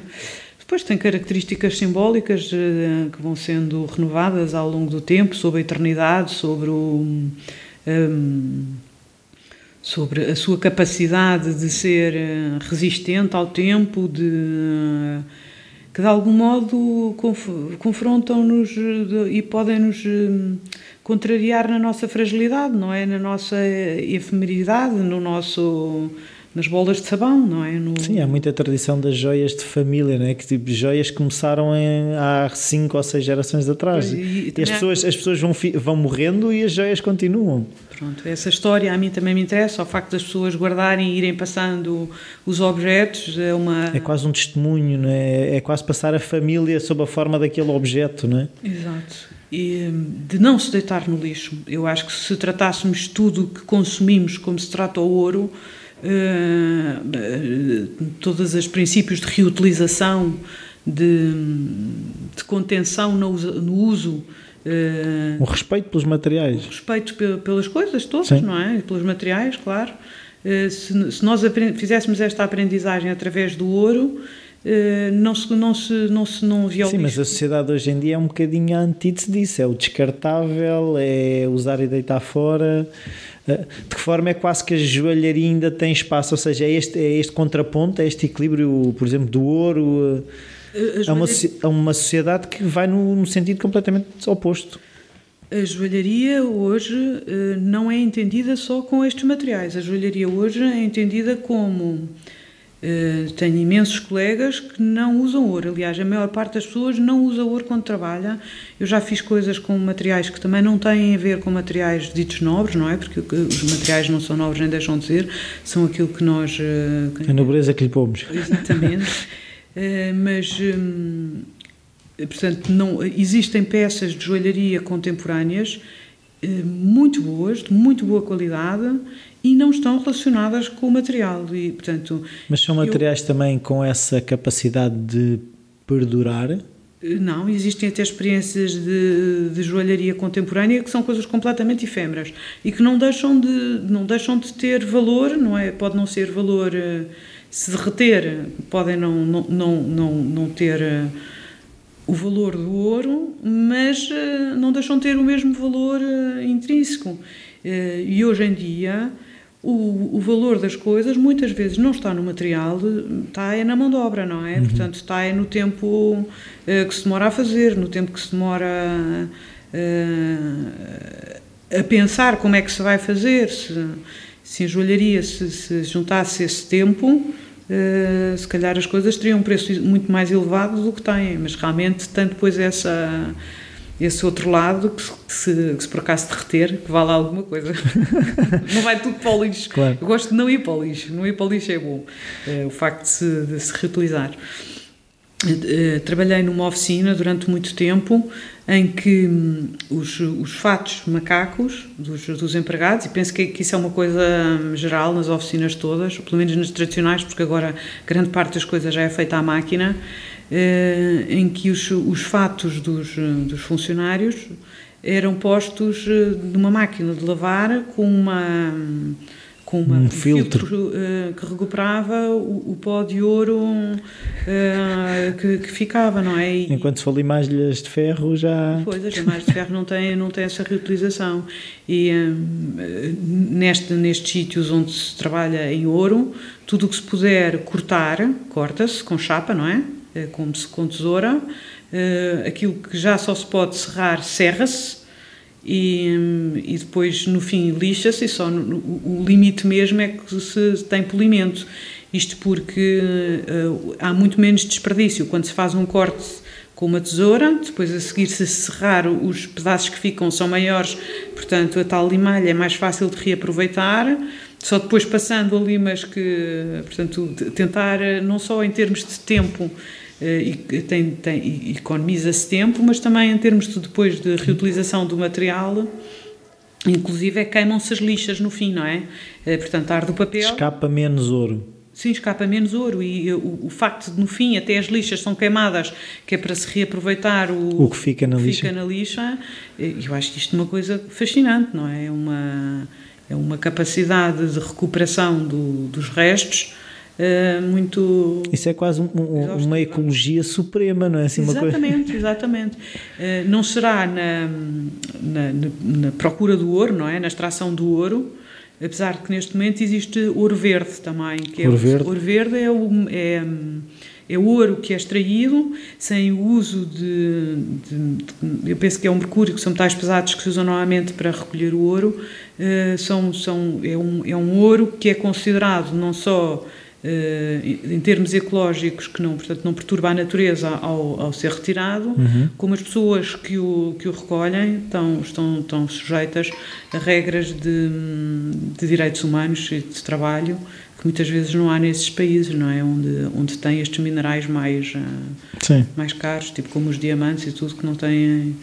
Depois tem características simbólicas que vão sendo renovadas ao longo do tempo, sobre a eternidade, sobre o um, sobre a sua capacidade de ser eh, resistente ao tempo, de que de algum modo conf, confrontam-nos e podem-nos hum, contrariar na nossa fragilidade, não é? Na nossa efemeridade, no nosso nas bolas de sabão, não é? No... Sim, há muita tradição das joias de família, não é? Que tipo, joias começaram em, há cinco ou seis gerações atrás. E, e, as, pessoas, as pessoas vão, vão morrendo e as joias continuam. Pronto, essa história a mim também me interessa, o facto das pessoas guardarem e irem passando os objetos é uma... É quase um testemunho, não é? É quase passar a família sob a forma daquele objeto, não é? Exato. E, de não se deitar no lixo. Eu acho que se tratássemos tudo que consumimos como se trata o ouro, uh, todos os princípios de reutilização, de, de contenção no, no uso. Uh, o respeito pelos materiais. O respeito pelas coisas todas, Sim. não é? E pelos materiais, claro. Uh, se, se, nós fizéssemos esta aprendizagem através do ouro, não se não se não se não via Sim, mas a sociedade hoje em dia é um bocadinho a antítese disso, é o descartável, é usar e deitar fora. Eh, de que forma é quase que a joalharia ainda tem espaço? Ou seja, é este, é este contraponto, é este equilíbrio, por exemplo, do ouro. Eh, é uma, é uma sociedade que vai no, no sentido completamente oposto. A joalharia hoje eh, não é entendida só com estes materiais. A joalharia hoje é entendida como Uh, tenho imensos colegas que não usam ouro. Aliás, a maior parte das pessoas não usa ouro quando trabalha. Eu já fiz coisas com materiais que também não têm a ver com materiais ditos nobres, não é? Porque os materiais não são nobres nem deixam de ser, são aquilo que nós. Uh, a nobreza que lhe pomos. Exatamente. uh, mas. Um, portanto, não, existem peças de joalharia contemporâneas muito boas, de muito boa qualidade e não estão relacionadas com o material. E, portanto, Mas são materiais eu, também com essa capacidade de perdurar? Não, existem até experiências de, de joalharia contemporânea que são coisas completamente efêmeras e que não deixam de, não deixam de ter valor, não é? Pode não ser valor, eh, se derreter, podem não, não, não, não, não ter eh, o valor do ouro, mas eh, não deixam de ter o mesmo valor intrínseco. E hoje em dia o, o, valor das coisas muitas vezes não está no material, está é na mão de obra, não é? Uhum. Portanto, está é no tempo uh, que se demora a fazer, no tempo que se demora uh, a pensar como é que se vai fazer, se, se a joalharia se, se juntasse esse tempo, uh, se calhar as coisas teriam um preço muito mais elevado do que têm, mas realmente tem depois essa esse outro lado que se, que se por acaso derreter, que vale alguma coisa. não vai tudo para o lixo. Claro. Eu gosto de não ir para o lixo. Não ir para o lixo é bom. É, o facto de se, de se reutilizar. Eh, trabalhei numa oficina durante muito tempo em que hum, os, os fatos macacos dos, dos empregados, e penso que, que, isso é uma coisa hum, geral nas oficinas todas, pelo menos nas tradicionais, porque agora grande parte das coisas já é feita à máquina, eh, em que os, os fatos dos, dos funcionários eram postos eh, numa máquina de lavar com uma com uma, um filtro, filtro uh, que recuperava o, o, pó de ouro uh, que, que, ficava, não é? E, Enquanto se for malhas de ferro já... Pois, as malhas de ferro não têm, não têm essa reutilização. E um, neste, nestes sítios onde se trabalha em ouro, tudo o que se puder cortar, corta-se com chapa, não é? Com, com tesoura. Uh, aquilo que já só se pode serrar, serra-se e, e depois no fim lixa-se e só no, o limite mesmo é que se tem polimento. Isto porque uh, há muito menos desperdício. Quando se faz um corte com uma tesoura, depois a seguir se serrar os pedaços que ficam são maiores, portanto a tal limalha é mais fácil de reaproveitar. Só depois passando ali, mas que, portanto, tentar não só em termos de tempo eh, e tem, tem, economiza-se tempo, mas também em termos de depois de reutilização do material, inclusive é queimam-se as lixas no fim, não é? Eh, portanto, arde o papel. Escapa menos ouro. Sim, escapa menos ouro e o, o, facto de no fim até as lixas são queimadas, que é para se reaproveitar o, o que fica na que lixa. Fica na lixa. Eh, eu acho que isto é uma coisa fascinante, não é? É uma, é uma capacidade de recuperação do, dos restos Uh, muito. Isso é quase um, um, uma ecologia suprema, não é assim? Exatamente, coisa... exatamente. Uh, não será na, na, na, procura do ouro, não é? Na extração do ouro, apesar de que neste momento existe ouro verde também. Que ouro é, verde? Ouro verde é, o, é, é ouro que é extraído sem o uso de, de, Eu penso que é um mercúrio, que são metais pesados que se usam normalmente para recolher o ouro. Uh, são, são, é, um, é um ouro que é considerado não só eh, em termos ecológicos que não, portanto, não perturba a natureza ao, ao ser retirado, uhum. como as pessoas que o, que o recolhem estão, estão, estão sujeitas a regras de, de direitos humanos e de trabalho que muitas vezes não há nesses países, não é? Onde, onde tem estes minerais mais, eh, Sim. mais caros, tipo como os diamantes e tudo, que não têm...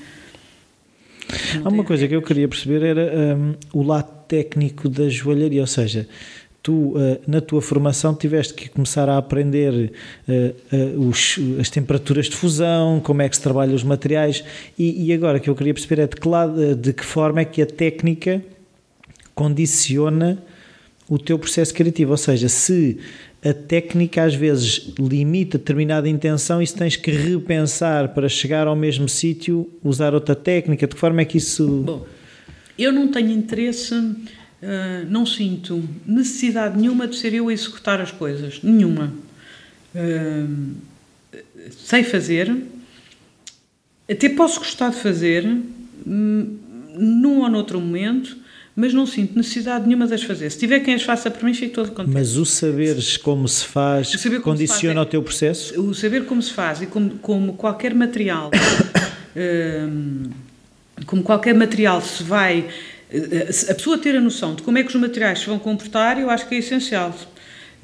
Há uma coisa que eu queria perceber era um, o lado técnico da joalharia, ou seja, tu eh, na tua formação tiveste que começar a aprender eh, eh, os, as temperaturas de fusão, como é que se trabalha os materiais e, e agora o que eu queria perceber é de que, lado, de que forma é que a técnica condiciona o teu processo criativo, ou seja, se a técnica às vezes limita determinada intenção e se tens que repensar para chegar ao mesmo sítio, usar outra técnica, de que forma é que isso... Bom, eu não tenho interesse Uh, não sinto necessidade nenhuma de ser eu a executar as coisas. Nenhuma. Uh, sei fazer, até posso gostar de fazer, hum, num ou noutro momento, mas não sinto necessidade nenhuma de as fazer. Se tiver quem as faça para mim, fico todo contente. Mas o saberes como se faz como condiciona se faz é, o teu processo? O saber como se faz e como, como qualquer material, uh, como qualquer material se vai a pessoa ter a noção de como é que os materiais se vão comportar, eu acho que é essencial.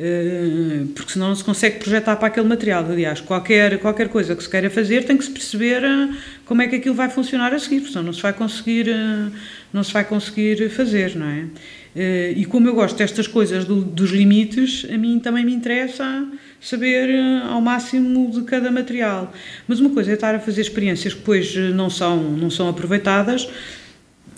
Eh, porque senão não se consegue projetar para aquele material. Aliás, qualquer, qualquer coisa que se queira fazer tem que se perceber eh, como é que aquilo vai funcionar a seguir, senão não se vai conseguir, eh, não se vai conseguir fazer, não é? E como eu gosto destas coisas do, dos limites, a mim também me interessa saber ao máximo de cada material. Mas uma coisa é estar a fazer experiências que depois não são, não são aproveitadas,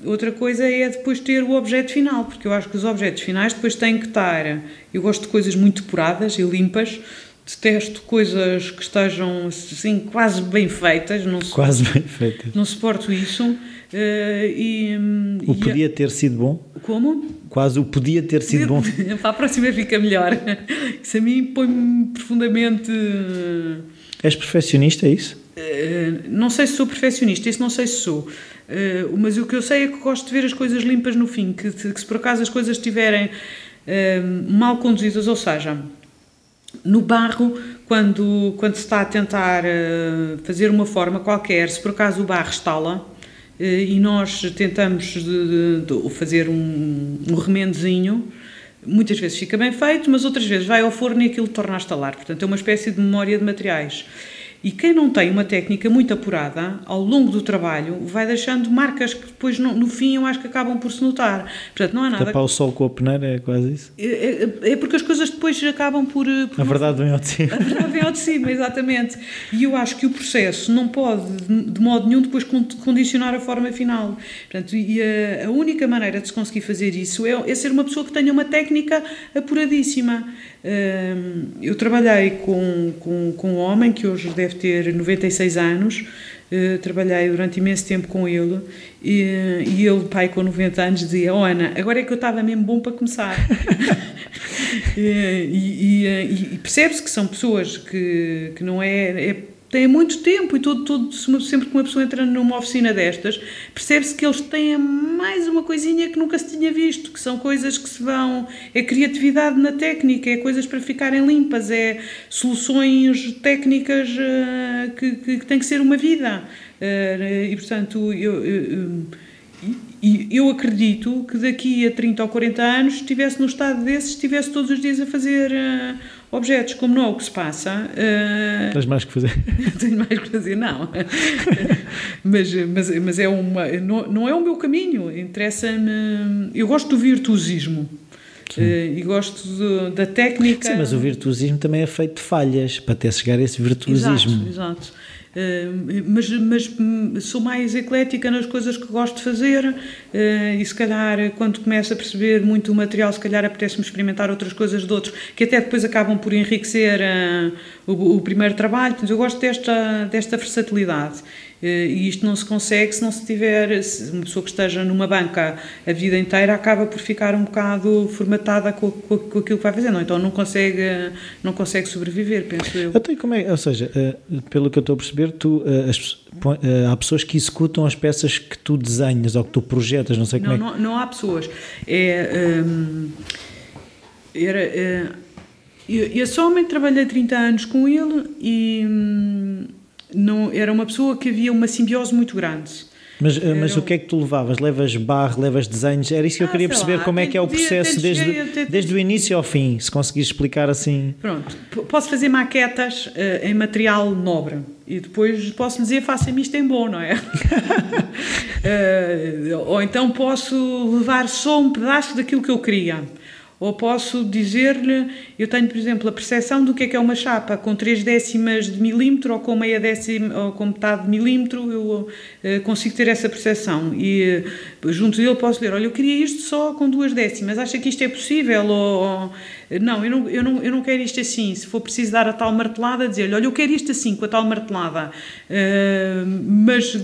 Outra coisa é depois ter o objeto final, porque eu acho que os objetos finais depois têm que estar. Eu gosto de coisas muito depuradas e limpas, detesto coisas que estejam assim quase bem feitas. Não quase bem feitas. Não suporto isso. Uh, e, o podia ter sido bom? Como? Quase o podia ter sido bom. Para a próxima fica melhor. Isso a mim põe-me profundamente. És perfeccionista, é isso? Não sei se sou perfeccionista, isso não sei se sou. mas o que eu sei é que gosto de ver as coisas limpas no fim, que, que se por acaso as coisas estiverem mal conduzidas, ou seja, no barro, quando, quando se está a tentar fazer uma forma qualquer, se por acaso o barro estala, e nós tentamos de, de, de fazer um, um remendozinho, muitas vezes fica bem feito, mas outras vezes vai ao forno e aquilo torna a estalar. Portanto, é uma espécie de memória de materiais. E quem não tem uma técnica muito apurada, ao longo do trabalho, vai deixando marcas que depois, no, no fim, eu acho que acabam por se notar. Portanto, não há nada. Tapar o sol com a peneira é quase isso? É, é, é, porque as coisas depois acabam por. por a verdade vem ao de cima. A verdade vem ao de cima, exatamente. E eu acho que o processo não pode, de modo nenhum, depois condicionar a forma final. Portanto, e a, a única maneira de se conseguir fazer isso é, é ser uma pessoa que tenha uma técnica apuradíssima. Eu trabalhei com, com, com um homem que hoje deve ter 96 anos, Uh, trabalhei durante imenso tempo com ele e, e ele, pai com 90 anos, dizia: Oh Ana, agora é que eu estava mesmo bom para começar. e, e, e percebe-se que são pessoas que, que não é, é têm muito tempo e todo, sempre que uma pessoa entra numa oficina destas, percebe-se que eles têm mais uma coisinha que nunca se tinha visto, que são coisas que se vão. É criatividade na técnica, é coisas para ficarem limpas, é soluções técnicas uh, que, que, que, têm que ser uma vida. Uh, e portanto, eu, eu, eu acredito que daqui a 30 ou 40 anos estivesse no estado desses, estivesse todos os dias a fazer. Uh, objetos, como não é o que se passa. Uh, Tens mais que fazer. tenho mais que fazer, não. mas, mas, mas é uma. Não, não é o meu caminho. Interessa-me. Eu gosto do virtuosismo. Uh, e gosto de, da técnica. Sim, mas o virtuosismo também é feito de falhas para até chegar a esse virtuosismo. Exato, exato. Uh, mas, mas sou mais eclética nas coisas que gosto de fazer uh, e se calhar quando começo a perceber muito o material, se calhar apetece-me experimentar outras coisas de outros que até depois acabam por enriquecer o, o, primeiro trabalho. Portanto, eu gosto desta, desta versatilidade eh, e isto não se consegue se não se tiver, se uma pessoa que esteja numa banca a vida inteira acaba por ficar um bocado formatada com, com, com aquilo que vai fazer, não? então não consegue, não consegue sobreviver, penso eu. Então, como é, ou seja, eh, pelo que eu estou a perceber, tu, eh, as, há pessoas que executam as peças que tu desenhas ou que tu projetas, não sei como não, é que... Não, não há pessoas. É, hum, era, eu, eu somente trabalhei 30 anos com ele e... Hum, não, era uma pessoa que havia uma simbiose muito grande. Mas, eh, mas o que é que tu levavas? Levas barro, levas desenhos? Era isso que eu ah, queria perceber, lá, como é que é o processo desde, até, desde o início ao fim, se conseguires explicar assim. Pronto, posso fazer maquetas uh, em material nobre e depois posso dizer faça-me isto em bom, não é? uh, ou então posso levar só um pedaço daquilo que eu queria. Ou posso dizer-lhe, eu tenho, por exemplo, a percepção do que é que é uma chapa com 3 décimas de milímetro ou com meia décima ou com metade de milímetro, eu uh, consigo ter essa percepção. E uh, junto dele posso dizer, olha, eu queria isto só com duas décimas, acha que isto é possível? Ou, ou não, eu não, eu, não, eu não quero isto assim. Se for preciso dar a tal martelada, dizer-lhe, olha, eu quero isto assim, com a tal martelada. Uh, mas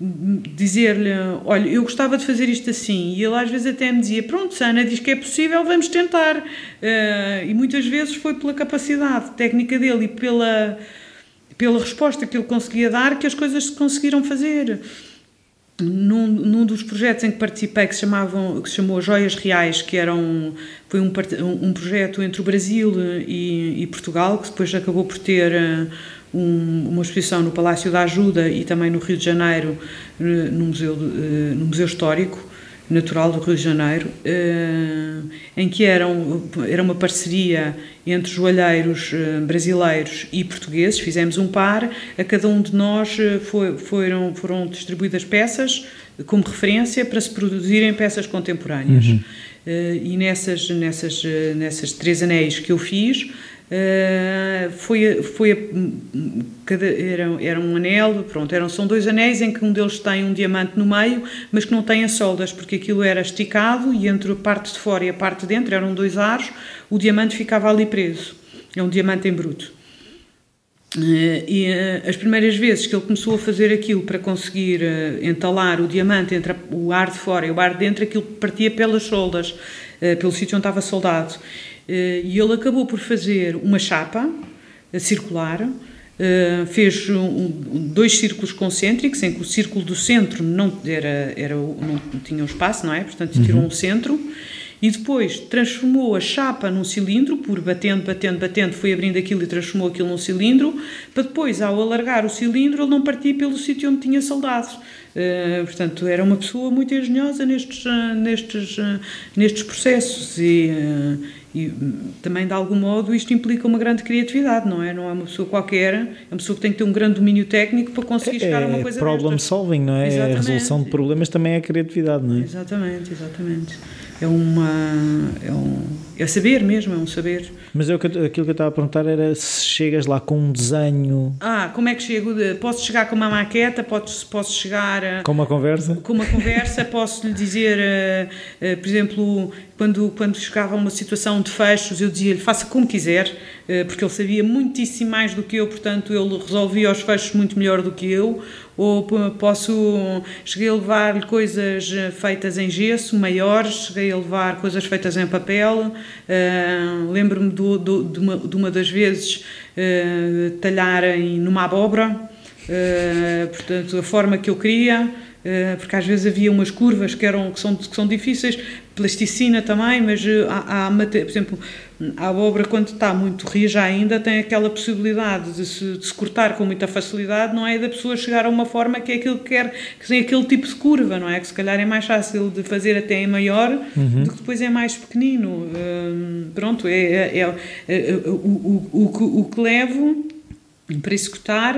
dizer-lhe, olha, eu gostava de fazer isto assim, e ele às vezes até me dizia, pronto, Sana, diz que é possível, vamos tentar. Uh, e muitas vezes foi pela capacidade técnica dele e pela, pela resposta que ele conseguia dar que as coisas se conseguiram fazer. Num, num dos projetos em que participei, que se, chamavam, que se chamou Joias Reais, que era um, foi um, um projeto entre o Brasil e, e Portugal, que depois acabou por ter uh, um, uma exposição no Palácio da Ajuda e também no Rio de Janeiro, no Museu, eh, no Museu Histórico Natural do Rio de Janeiro, eh, em que eram, era uma parceria entre joalheiros eh, brasileiros e portugueses. Fizemos um par, a cada um de nós foi, foram, foram distribuídas peças como referência para se produzirem peças contemporâneas. Uhum. E nessas, nessas, nessas três anéis que eu fiz, Uh, foi, foi cada, era, era um anel, pronto, eram, são dois anéis em que um deles tem um diamante no meio, mas que não tem as soldas, porque aquilo era esticado e entre a parte de fora e a parte de dentro eram dois aros, o diamante ficava ali preso. É um diamante em bruto. Uh, e uh, as primeiras vezes que ele começou a fazer aquilo para conseguir entalar o diamante entre o ar de fora e o ar de dentro, aquilo partia pelas soldas, pelo sítio onde estava soldado. Eh, e ele acabou por fazer uma chapa circular Uh, fez dois círculos concêntricos, em que o círculo do centro não, era, era, não tinha um espaço, não é? Portanto, uhum. tirou um centro e depois transformou a chapa num cilindro, por batendo, batendo, batendo, foi abrindo aquilo e transformou aquilo num cilindro, para depois, ao alargar o cilindro, ele não partir pelo sítio onde tinha soldados. Uh, portanto, era uma pessoa muito engenhosa nestes, uh, nestes, uh, nestes processos e, e hum, também, de algum modo, isto implica uma grande criatividade, não é? Não é uma pessoa qualquer, é uma pessoa que tem que ter um grande domínio técnico para conseguir é, chegar a uma é coisa problem destas. solving, não é? Exatamente. A resolução de problemas também é criatividade, não é? Exatamente, exatamente é uma é, um, é saber mesmo, é um saber. Mas eu, aquilo que eu estava a perguntar era se chegas lá com um desenho. Ah, como é que chego? Posso chegar com uma maqueta, posso, posso chegar. Com uma conversa? Com uma conversa, posso lhe dizer, uh, uh, por exemplo, quando, quando chegava a uma situação de fechos, eu dizia-lhe faça como quiser, uh, porque ele sabia muitíssimo mais do que eu, portanto ele resolvia os fechos muito melhor do que eu ou posso cheguei a levar coisas eh, feitas em gesso maiores, cheguei a levar coisas feitas em papel. Uh, Lembro-me de, uma, de, uma, das vezes uh, numa abóbora, uh, portanto, a forma que eu queria. porque às vezes havia umas curvas que, eram, que, são, que são difíceis, plasticina também, mas há, há por exemplo, a abóbora, quando está muito rija ainda, tem aquela possibilidade de se, de se, cortar com muita facilidade, não é? Da pessoa chegar a uma forma que é aquilo que quer, que tem aquele tipo de curva, não é? Que se calhar é mais fácil de fazer até em maior uhum. do que depois é mais pequenino. Hum, pronto, é, é, é, é o, o, o, o que levo para executar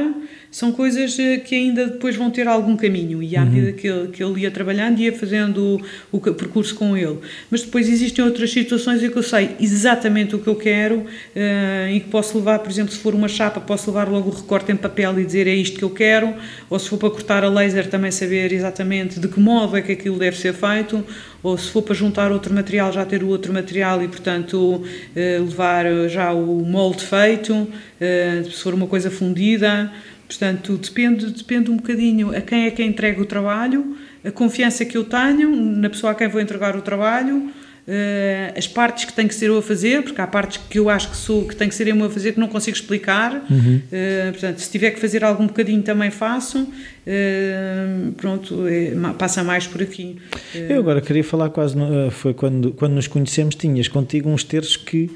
são coisas eh, que ainda depois vão ter algum caminho. E à uhum. medida que ele, que ia trabalhando ia fazendo o, o, percurso com ele. Mas depois existem outras situações em que eu sei exatamente o que eu quero uh, e que posso levar, por exemplo, se for uma chapa posso levar logo o recorte em papel e dizer é isto que eu quero. Ou se for para cortar a laser também saber exatamente de que modo é que aquilo deve ser feito. Ou se for para juntar outro material já ter o outro material e portanto uh, levar já o molde feito se for uma coisa fundida Portanto, depende, depende um bocadinho a quem é que entrega o trabalho, a confiança que eu tenho na pessoa a quem vou entregar o trabalho, uh, as partes que tenho que ser eu a fazer, porque há partes que eu acho que sou que tenho que ser eu a fazer que não consigo explicar. Uhum. Uh, portanto, se tiver que fazer algum bocadinho também faço. Uh, pronto, é, passa mais por aqui. Eu agora queria falar quase, foi quando, quando nos conhecemos, tinhas contigo uns terços que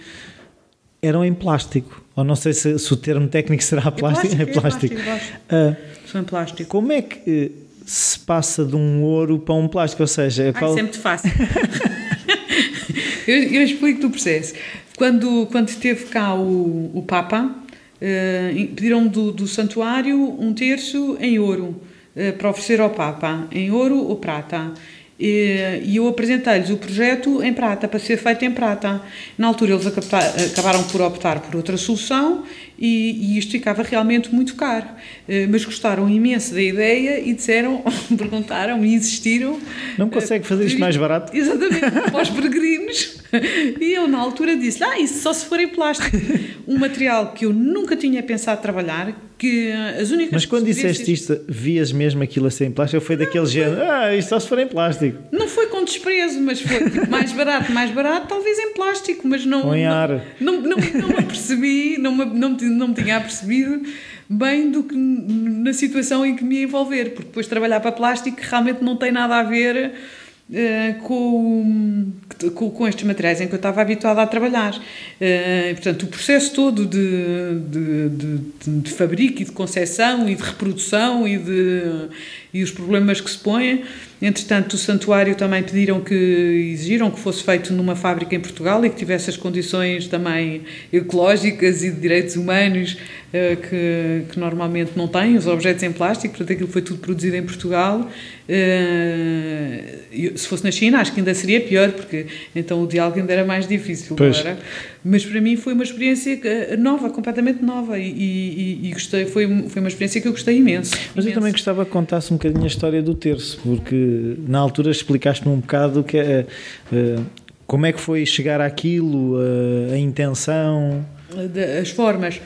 eram em plástico. Ou não sei se, se o termo técnico será plástico. É plástico. É plástico. Uh, São em plástico. Como é que uh, se passa de um ouro para um plástico? Ou seja, Ai, qual... isso é muito fácil. eu, eu explico-te o processo. Quando, quando esteve cá o, o Papa, uh, pediram do, do santuário um terço em ouro uh, para oferecer ao Papa, em ouro ou prata. E, eu apresentei-lhes o projeto em prata, para ser feito em prata. Na altura eles acabaram por optar por outra solução e, e isto ficava realmente muito caro. Eh, mas gostaram imenso da ideia e disseram, perguntaram e insistiram. Não consegue fazer isto mais barato? Exatamente, para os peregrinos. E eu, na altura, disse: Ah, isso só se for em plástico. Um material que eu nunca tinha pensado trabalhar, que as únicas. Mas quando disseste isto, vias mesmo aquilo a ser em plástico? Ou foi daquele género? Ah, isto só se for em plástico? Não foi com desprezo, mas foi mais barato, mais barato, talvez em plástico, mas não. Ou em ar. Não, não, não, não me apercebi, não me, não, não me tinha apercebido bem do que na situação em que me ia envolver, porque depois trabalhar para plástico realmente não tem nada a ver uh, com, com, com, estes materiais em que eu estava habituada a trabalhar. Uh, portanto, o processo todo de, de, de, de fabrico e de concepção e de reprodução e, de, e os problemas que se põem. Entretanto, o santuário também pediram que, exigiram que fosse feito numa fábrica em Portugal e que tivesse as condições também ecológicas e de direitos humanos eh, que, que, normalmente não têm, os objetos em plástico, portanto aquilo foi tudo produzido em Portugal. Eh, se fosse na China, acho que ainda seria pior, porque então o diálogo ainda era mais difícil. Mas para mim foi uma experiência eh, nova, completamente nova, e, e, e, gostei, foi, foi uma experiência que eu gostei imenso. Mas imenso. eu também gostava que contasse um bocadinho a história do terço, porque na altura explicaste-me um bocado que é. como é que foi chegar àquilo, a intenção. As formas.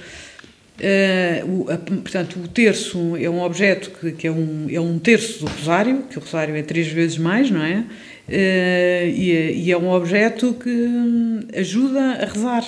Uh, o, a, portanto, o terço é um objeto que, que, é, um, é um terço do rosário, que o rosário é três vezes mais, não é? Uh, e, e, é um objeto que hum, ajuda a rezar.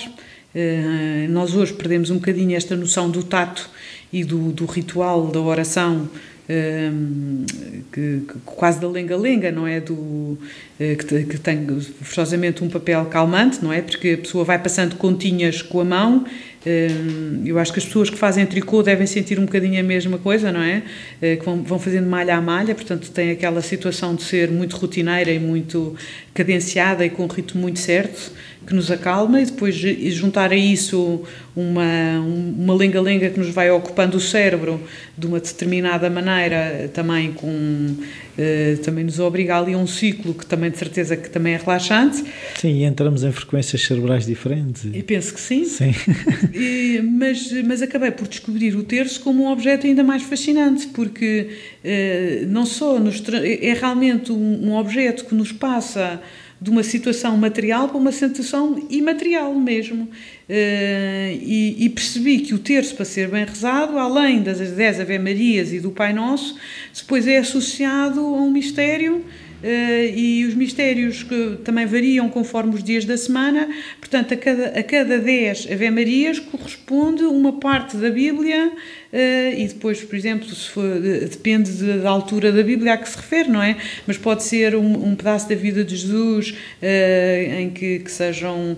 Uh, nós hoje perdemos um bocadinho esta noção do tato e do, do ritual da oração um, que, que, quase da lenga-lenga, não é? Do, que, que, tem forçosamente um papel calmante, não é? Porque a pessoa vai passando continhas com a mão. Um, eu acho que as pessoas que fazem tricô devem sentir um bocadinho a mesma coisa, não é? Eh, que vão, vão fazendo malha a malha, portanto, tem aquela situação de ser muito rotineira e muito cadenciada e com um ritmo muito certo que nos acalma e depois juntar a isso uma, uma lenga-lenga que nos vai ocupando o cérebro de uma determinada maneira, também com eh, também nos obriga ali a um ciclo que também de certeza que também é relaxante. Sim, entramos em frequências cerebrais diferentes. E penso que sim. Sim. e, mas, mas acabei por descobrir o terço como um objeto ainda mais fascinante, porque eh, não só nos, é realmente um, um objeto que nos passa de uma situação material para uma situação imaterial mesmo. Uh, e, e, percebi que o terço, para ser bem rezado, além das dez Ave-Marias e do Pai Nosso, depois é associado a um mistério Uh, e os mistérios que também variam conforme os dias da semana, portanto, a cada, a cada 10 Ave-Marias corresponde uma parte da Bíblia e depois, por exemplo, for, depende de, da altura da Bíblia a que se refere, não é? Mas pode ser um, um pedaço da vida de Jesus uh, em que, que sejam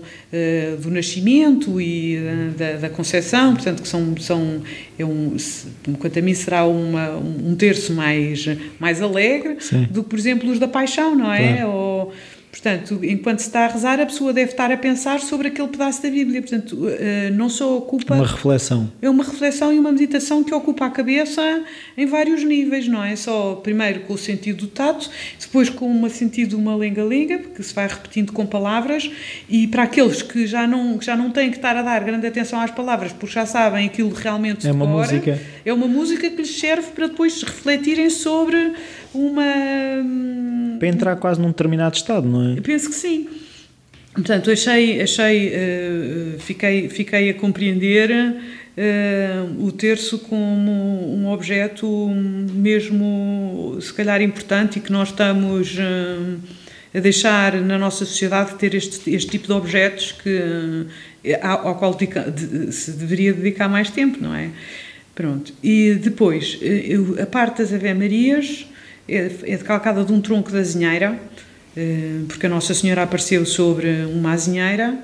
do nascimento e da, da concepção, portanto, que são, são é um, quanto a mim será uma, um terço mais, mais alegre Sim. do que, por exemplo, os da paixão, não é? Claro. Ou, Portanto, enquanto se está a rezar, a pessoa deve estar a pensar sobre aquele pedaço da Bíblia. Portanto, eh, não só ocupa. Uma reflexão. É uma reflexão e uma meditação que ocupa a cabeça em vários níveis, não é? Só, primeiro, com o sentido do tato, depois com o sentido de uma lenga-lenga, porque se vai repetindo com palavras, e para aqueles que já não, que já não têm que estar a dar grande atenção às palavras, porque já sabem aquilo realmente É uma decora, música. É uma música que lhes serve para depois refletirem sobre uma. Para entrar quase num determinado estado, não é? Eu penso que sim. Portanto, achei, achei uh, fiquei, fiquei a compreender uh, o terço como um objeto mesmo, se calhar, importante e que nós estamos uh, a deixar na nossa sociedade ter este, este tipo de objetos que, ao, qual se deveria dedicar mais tempo, não é? Pronto. E depois, a parte das Ave-Marias é, é decalcada de um tronco da azinheira, eh, porque a Nossa Senhora apareceu sobre uma azinheira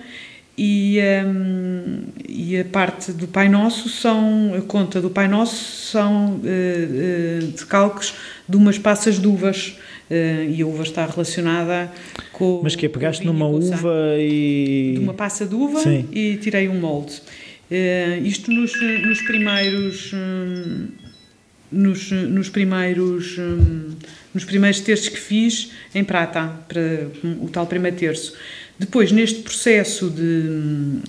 e, um, e a parte do Pai Nosso são, a conta do Pai Nosso são uh, uh, decalques de umas passas de uvas uh, e a uva está relacionada com Mas que é, pegaste numa uva e... De uma passa de uva Sim. e tirei um molde. Isto nos, nos primeiros... Um, nos, nos primeiros um, nos primeiros terços que fiz em prata para o tal primeiro terço depois neste processo de,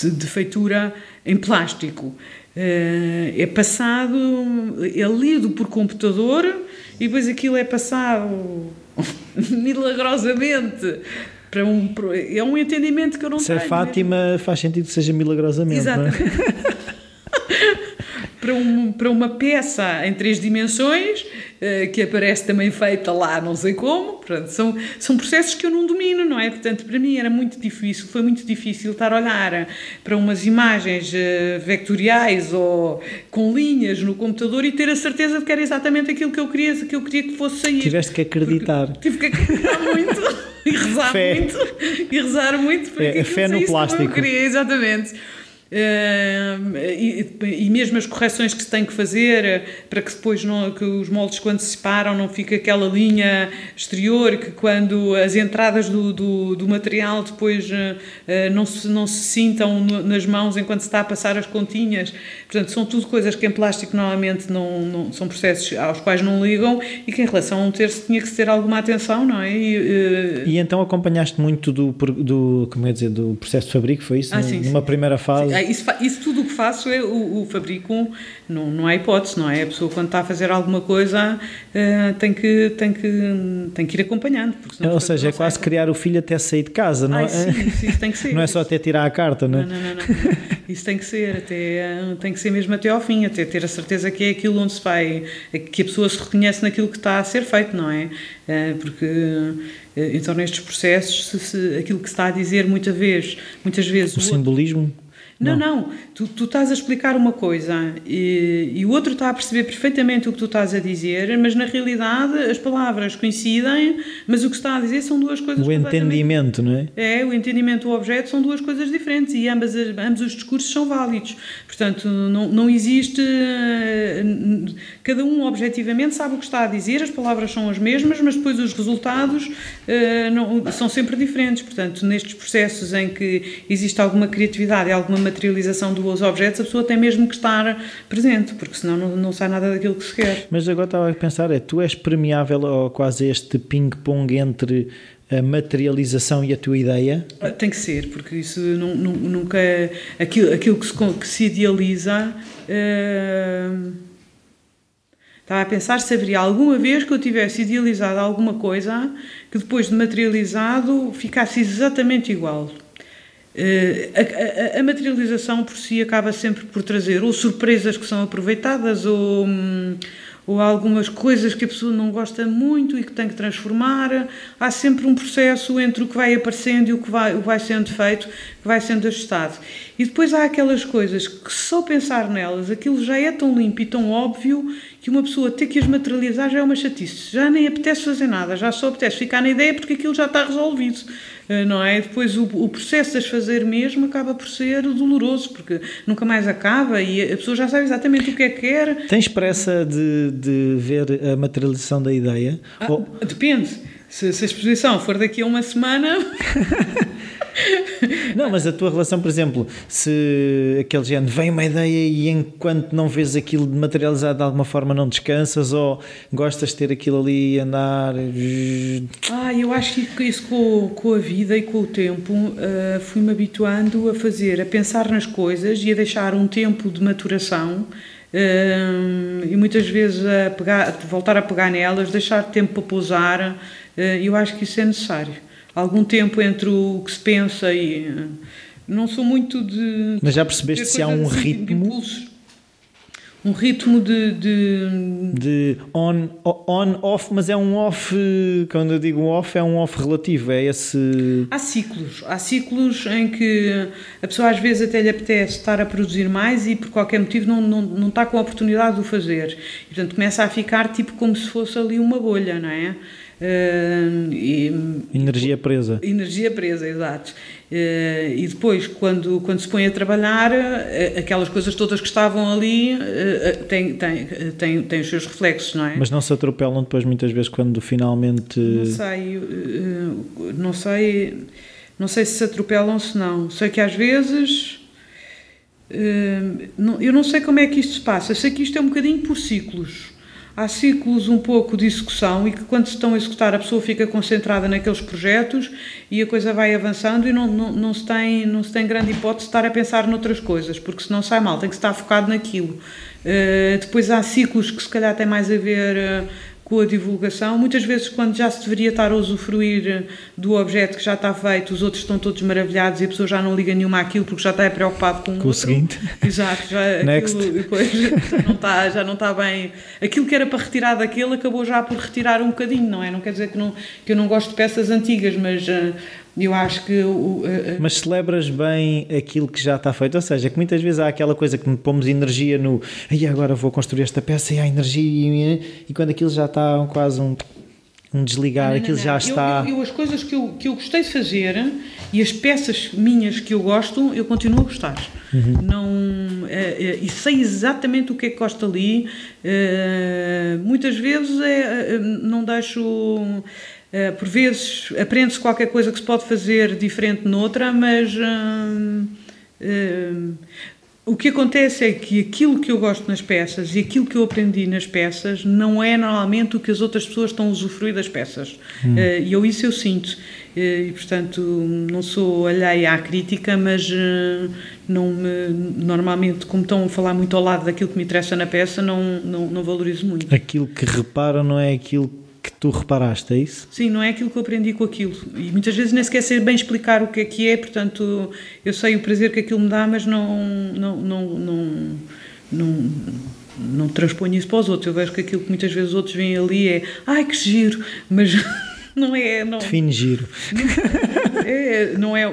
de, de feitura em plástico uh, é passado é lido por computador e depois aquilo é passado milagrosamente para um, é um entendimento que eu não Se tenho. Se é Fátima, mesmo. faz sentido que seja milagrosamente. Exatamente. para, um, para uma peça em três dimensões, uh, que aparece também feita lá, não sei como. Portanto, são, são processos que eu não domino, não é? Portanto, para mim era muito difícil, foi muito difícil estar a olhar para umas imagens uh, vectoriais ou com linhas no computador e ter a certeza de que era exatamente aquilo que eu queria, que eu queria que fosse sair. Tiveste que acreditar. Porque tive que acreditar muito e rezar fé. muito e rezar muito para é, que fé no plástico. eu queria, exatamente. E, e, mesmo as correções que se tem que fazer eh, para que depois não, que os moldes quando se separam não fique aquela linha exterior que quando as entradas do, do, do material depois uh, não, se, não se sintam nas mãos enquanto se está a passar as continhas portanto são tudo coisas que em plástico normalmente não, não são processos aos quais não ligam e que em relação a um terço tinha que ter alguma atenção não é? E, e então acompanhaste muito do, do, como é dizer, do processo de fabrico, foi isso? Ah, sim, Numa sim. primeira fase? Sim isso, isso tudo o que faço é o, o fabrico, não, não há hipótese, não é? A pessoa quando está a fazer alguma coisa uh, tem, que, tem, que, tem que ir acompanhando. Ou seja, é quase criar o filho até sair de casa, não Ai, é? Sim, isso, isso tem que ser. não é só até tirar a carta, não é? Não, não, não, não. Isso tem que ser, até, tem que ser mesmo até ao fim, até ter a certeza que é aquilo onde se vai, que a pessoa se reconhece naquilo que está a ser feito, não é? Eh, porque eh, então nestes processos se, se, aquilo que se está a dizer muita vez, muitas vezes o, o simbolismo Não, não, não. Tu, tu, estás a explicar uma coisa e, e, o outro está a perceber perfeitamente o que tu estás a dizer, mas na realidade as palavras coincidem, mas o que está a dizer são duas coisas O entendimento, não é? É, o entendimento e o objeto são duas coisas diferentes e ambas, ambos os discursos são válidos. Portanto, não, não existe. Cada um objetivamente sabe o que está a dizer, as palavras são as mesmas, mas depois os resultados uh, não, são sempre diferentes. Portanto, nestes processos em que existe alguma criatividade e alguma materialização dos objetos, a pessoa tem mesmo que estar presente, porque senão não, não sai nada daquilo que se quer. Mas agora estava a pensar, é, tu és permeável a quase este ping-pong entre a materialização e a tua ideia? Ah, tem que ser, porque isso não, não, nunca. É, aquilo, aquilo que, se, que se idealiza. Uh, estava a pensar se haveria alguma vez que eu tivesse idealizado alguma coisa que depois de materializado ficasse exatamente igual. Uh, a, a, materialização por si acaba sempre por trazer ou surpresas que são aproveitadas ou. Hum, ou algumas coisas que a pessoa não gosta muito e que tem que transformar. Há sempre um processo entre o que vai aparecendo e o que vai, o vai sendo feito, que vai sendo ajustado. E depois há aquelas coisas que só pensar nelas, aquilo já é tão limpo e tão óbvio que uma pessoa ter que as materializar já é uma chatice. Já nem apetece fazer nada, já só apetece ficar na ideia porque aquilo já está resolvido. Eh, não é? Depois o, o processo de as fazer mesmo acaba por ser doloroso, porque nunca mais acaba e a pessoa já sabe exatamente o que é que quer. Tens pressa de, de ver a materialização da ideia? Ah, Ou... Depende. Se, se, a exposição for daqui a uma semana. não, mas a tua relação, por exemplo, se aquele género vem uma ideia e enquanto não vês aquilo materializado de alguma forma não descansas ou gostas de ter aquilo ali e andar. Ah, eu acho que isso com, com a vida e com o tempo uh, fui-me habituando a fazer, a pensar nas coisas e a deixar um tempo de maturação. Uh, e muitas vezes a pegar, voltar a pegar nelas, deixar tempo para pousar, eu acho que isso é necessário algum tempo entre o que se pensa e. Eh, não sou muito de. Mas já percebeste se há um ritmo. Um ritmo de. De, de on, on, off, mas é um off. Quando eu digo off, é um off relativo. É esse. Há ciclos. Há ciclos em que a pessoa às vezes até lhe apetece estar a produzir mais e por qualquer motivo não, não, não está com a oportunidade de o fazer. E, portanto, começa a ficar tipo como se fosse ali uma bolha, não é? E, energia presa. Energia presa, exato. Uh, e depois, quando, quando se põe a trabalhar, uh, aquelas coisas todas que estavam ali têm, têm, têm, têm os seus reflexos, não é? Mas não se atropelam depois, muitas vezes, quando finalmente. Não sei, não sei, não sei se se atropelam se não. Sei que às vezes. eu não sei como é que isto se passa, sei que isto é um bocadinho por ciclos há ciclos um pouco de execução e que quando se estão a executar a pessoa fica concentrada naqueles projetos e a coisa vai avançando e não, não, não, se, tem, não se tem grande hipótese de estar a pensar noutras coisas, porque senão sai mal, tem que estar focado naquilo. Uh, depois há ciclos que se calhar têm mais a ver uh, com a divulgação. Muitas vezes, quando já se deveria estar a usufruir eh, do objeto que já está feito, os outros estão todos maravilhados e a pessoa já não liga nenhuma àquilo porque já está preocupado com, com o, seguinte. Exato, já, Next. Aquilo, depois, já, não está, já não está bem. Aquilo que era para retirar daquele acabou já por retirar um bocadinho, não é? Não quer dizer que, não, que eu não gosto de peças antigas, mas. Eu acho que. O, Mas celebras bem aquilo que já está feito, ou seja, que muitas vezes há aquela coisa que pomos energia no. Aí agora vou construir esta peça e há energia e, quando aquilo já está quase um, um desligar, não, não, aquilo não, já está. Eu, eu, as coisas que eu, que eu gostei de fazer e as peças minhas que eu gosto, eu continuo a gostar. Uhum. Não, é, é, e sei exatamente o que é que gosto ali. É, muitas vezes é, não deixo Uh, por vezes aprende-se qualquer coisa que se pode fazer diferente noutra, mas uh, uh, o que acontece é que aquilo que eu gosto nas peças e aquilo que eu aprendi nas peças não é normalmente o que as outras pessoas estão a usufruir das peças. Hum. E eu isso eu sinto. E, portanto, não sou alheia à crítica, mas não me, normalmente, como estão a falar muito ao lado daquilo que me interessa na peça, não, não, não valorizo muito. Aquilo que reparam não é aquilo que tu reparaste, é isso? Sim, não é aquilo que eu aprendi com aquilo. E muitas vezes nem sequer sei bem explicar o que é que é, portanto, eu sei o prazer que aquilo me dá, mas não, não, não, não, não, não transponho isso para os outros. Eu vejo que aquilo que muitas vezes os outros veem ali é ai que giro, mas. não é. Não, Define giro. É, não é.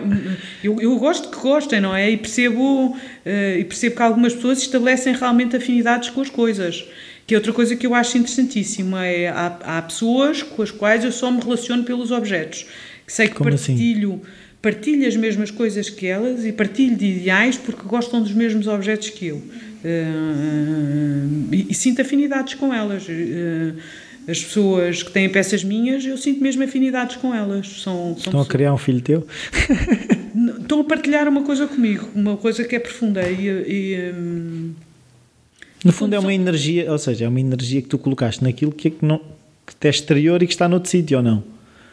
Eu, eu gosto que gostem, não é? E percebo, uh, e percebo que algumas pessoas estabelecem realmente afinidades com as coisas. Que é outra coisa que eu acho interessantíssima. É, há, há pessoas com as quais eu só me relaciono pelos objetos. Que sei que Como assim? partilho. Assim? Partilho as mesmas coisas que elas e partilho de ideais porque gostam dos mesmos objetos que eu. Uh, e, e, sinto afinidades com elas. Uh, as pessoas que têm peças minhas, eu sinto mesmo afinidades com elas. São, são Estão a criar um filho teu? Estão a partilhar uma coisa comigo, uma coisa que é profunda. E, e um, no fundo é uma energia, ou seja, é uma energia que tu colocaste naquilo que, é que, não, que é exterior e que está noutro sítio, ou não?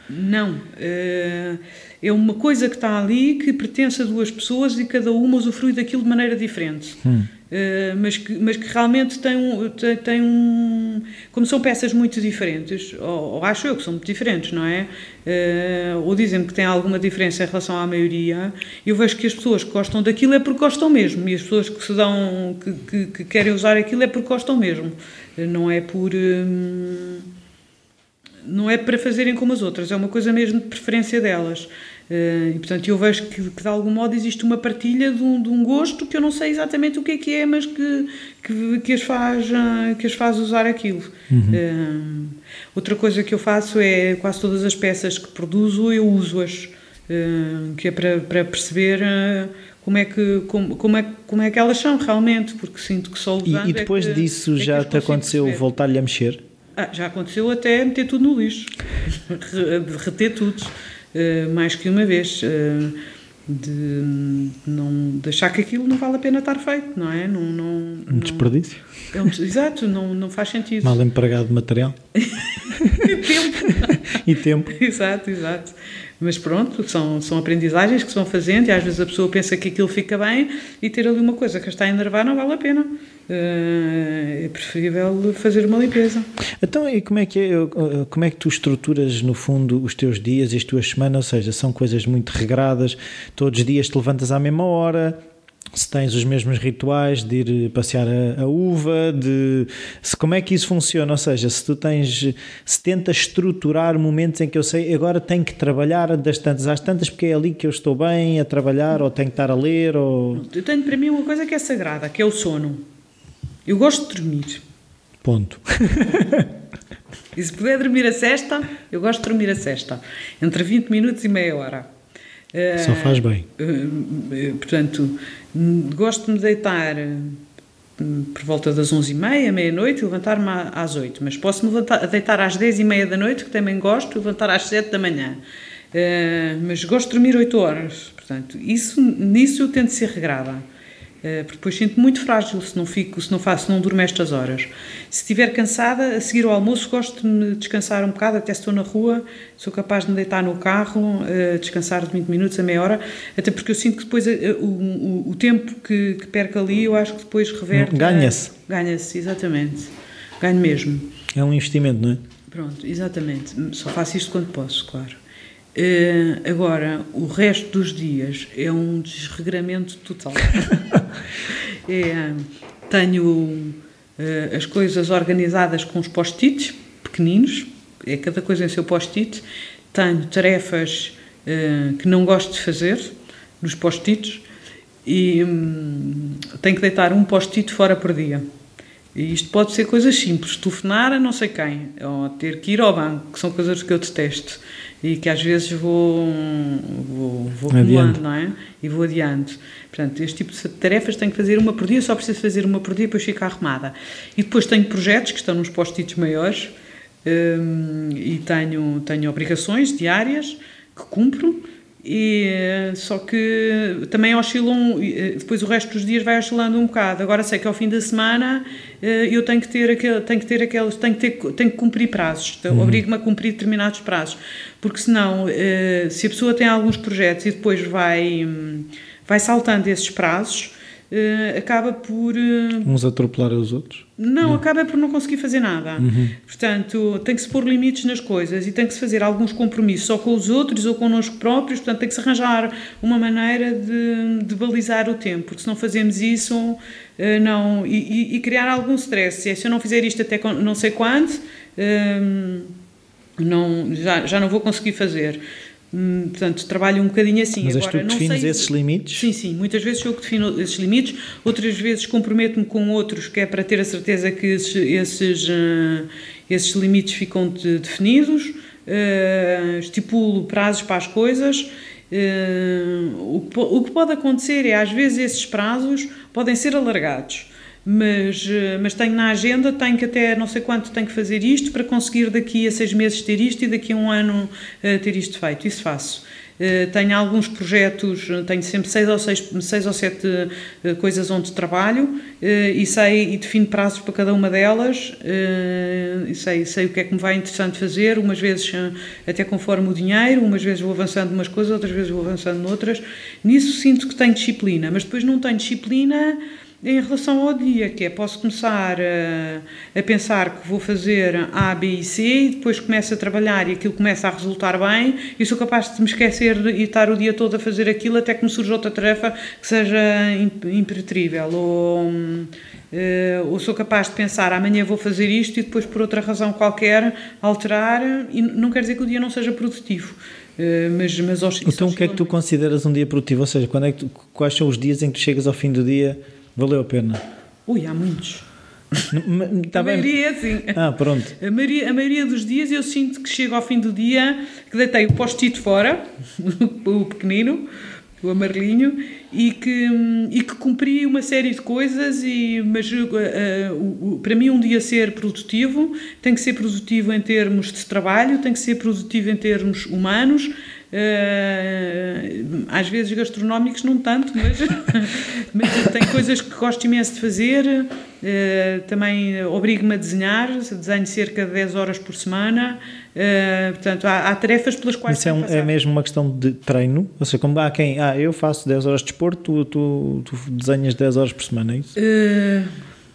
Não. Uh, é uma coisa que está ali que pertence a duas pessoas e cada uma usufrui daquilo de maneira diferente. Hum. Uh, mas, que, mas que realmente tem um, tem, tem, um. Como são peças muito diferentes, ou, ou acho eu que são muito diferentes, não é? Uh, ou dizem que tem alguma diferença em relação à maioria, eu vejo que as pessoas que gostam daquilo é porque gostam mesmo, e as pessoas que se dão. que, que, que querem usar aquilo é porque gostam mesmo, não é por. Hum, não é para fazerem como as outras, é uma coisa mesmo de preferência delas. Uh, e portanto eu vejo que, que, de algum modo existe uma partilha de um, de um, gosto que eu não sei exatamente o que é que é, mas que, que, que as, faz, uh, que as faz usar aquilo. Uhum. Uh, outra coisa que eu faço é quase todas as peças que produzo eu uso-as, que é para, para perceber como é que como, como, é, como é que elas são realmente, porque sinto que só usando E, e depois é disso é já te aconteceu voltar-lhe a mexer? Ah, já aconteceu até meter tudo no lixo, derreter tudo. Uh, mais que uma vez. Uh, de, não, de achar que aquilo não vale a pena estar feito, não é? Não, não, um desperdício. É um, exato, não, não faz sentido. Mal empregado de material. e tempo. e tempo. Exato, exato. Mas pronto, são, são aprendizagens que se vão fazendo e às vezes a pessoa pensa que aquilo fica bem e ter ali uma coisa que está a enervar não vale a pena. Uh, é preferível fazer uma limpeza. Então, e como é que é, como é que tu estruturas no fundo os teus dias e as tuas semanas? Ou seja, são coisas muito regradas, todos os dias te levantas à mesma hora, se tens os mesmos rituais de ir passear a, a, uva, de se, como é que isso funciona, ou seja, se tu tens, se tentas estruturar momentos em que eu sei agora tenho que trabalhar das tantas às tantas porque é ali que eu estou bem a trabalhar ou tenho que estar a ler ou... Eu tenho para mim uma coisa que é sagrada, que é o sono. Eu gosto de dormir. Ponto. e se puder dormir a sexta, eu gosto de dormir a sexta, entre 20 minutos e meia hora. Só faz bem. Uh, portanto, gosto de me deitar por volta das 11h30, meia-noite e levantar-me às 8 mas posso me levantar, deitar às 10h30 da noite, que também gosto, e levantar às 7 da manhã. Uh, mas gosto de dormir 8 horas. Portanto, isso, nisso eu tento ser regrada. Uh, porque depois sinto muito frágil se não fico, se não faço, se não durmo estas horas. Se estiver cansada, a seguir ao almoço, gosto de me descansar um bocado, até se estou na rua, sou capaz de me deitar no carro, uh, descansar de 20 minutos a meia hora, até porque eu sinto que depois uh, o, o, o, tempo que, que perco ali, eu acho que depois reverte. Ganha-se. Ganha-se, exatamente. Ganho mesmo. É um investimento, não é? Pronto, exatamente. Só faço isto quando posso, claro. Uh, agora, o resto dos dias é um desregramento total. é, tenho uh, as coisas organizadas com os post-its pequeninos, é cada coisa em seu post-it. Tenho tarefas uh, que não gosto de fazer nos post-its e um, tenho que deitar um post-it fora por dia. E isto pode ser coisas simples, telefonar a não sei quem, ou ter que ir ao banco, que são coisas que eu detesto e que às vezes vou, vou, vou acumulando, não é? E vou adiante. Portanto, este tipo de tarefas tenho que fazer uma por dia, só preciso fazer uma por dia e depois fica arrumada. E depois tenho projetos que estão nos post-its maiores hum, e tenho, tenho obrigações diárias que cumpro e, só que também oscilam, depois o resto dos dias vai oscilando um bocado. Agora sei que ao fim da semana eh, eu tenho que ter, aquele, tenho que ter aqueles, tenho que, ter, tenho que cumprir prazos, então, uhum. obrigo-me a cumprir determinados prazos, porque senão, eh, se a pessoa tem alguns projetos e depois vai, vai saltando esses prazos, uh, acaba por. Uh, Uns atropelar os outros? Não, não, acaba por não conseguir fazer nada. Uhum. Portanto, tem que se pôr limites nas coisas e tem que se fazer alguns compromissos ou com os outros ou connosco próprios. Portanto, tem que se arranjar uma maneira de, de balizar o tempo, porque se não fazemos isso, uh, não. E, e, e, criar algum stress. Se eu não fizer isto até não sei quando não, já, já não vou conseguir fazer. Hum, portanto, trabalho um bocadinho assim. Mas Agora, és tu que defines sei... esses limites? Sim, sim. Muitas vezes sou eu que defino esses limites, outras vezes comprometo-me com outros, que é para ter a certeza que esses, esses, uh, esses limites ficam de, definidos, uh, estipulo prazos para as coisas. Uh, o, que, o que pode acontecer é, às vezes, esses prazos podem ser alargados mas, eh, mas tenho na agenda, tenho que até não sei quanto tenho que fazer isto para conseguir daqui a seis meses ter isto e daqui a um ano uh, ter isto feito. Isso faço. Uh, tenho alguns projetos, tenho sempre seis ou, seis, seis ou sete coisas onde trabalho e sei e defino prazos para cada uma delas e sei, sei o que é que me vai interessante fazer, umas vezes até conforme o dinheiro, umas vezes vou avançando umas coisas, outras vezes vou avançando noutras. Nisso sinto que tenho disciplina, mas depois não tenho disciplina em relação ao dia, que é posso começar a, a, pensar que vou fazer A, B e C e depois começo a trabalhar e aquilo começa a resultar bem e sou capaz de me esquecer e estar o dia todo a fazer aquilo até que me surja outra tarefa que seja impreterível ou, uh, ou sou capaz de pensar amanhã vou fazer isto e depois por outra razão qualquer alterar e não quer dizer que o dia não seja produtivo. Uh, mas, mas então o que é que tu consideras um dia produtivo? Ou seja, quando é que tu, quais são os dias em que tu chegas ao fim do dia Valeu a pena? Ui, há muitos. tá a maioria é assim. Ah, pronto. A maioria, a maioria dos dias eu sinto que chego ao fim do dia que deitei o post-it fora, o pequenino, o amarelinho, e que, e que cumpri uma série de coisas, e, mas uh, uh, para mim um dia ser produtivo tem que ser produtivo em termos de trabalho, tem que ser produtivo em termos humanos, Uh, às vezes gastronómicos não tanto, mas, mas tenho coisas que gosto imenso de fazer. Uh, também obrigo-me a desenhar, desenho cerca de 10 horas por semana. Uh, portanto, há, há, tarefas pelas quais. Isso é, um, é, mesmo uma questão de treino? Ou seja, como há quem. Ah, eu faço 10 horas de desporto, tu, tu, tu desenhas 10 horas por semana, é isso?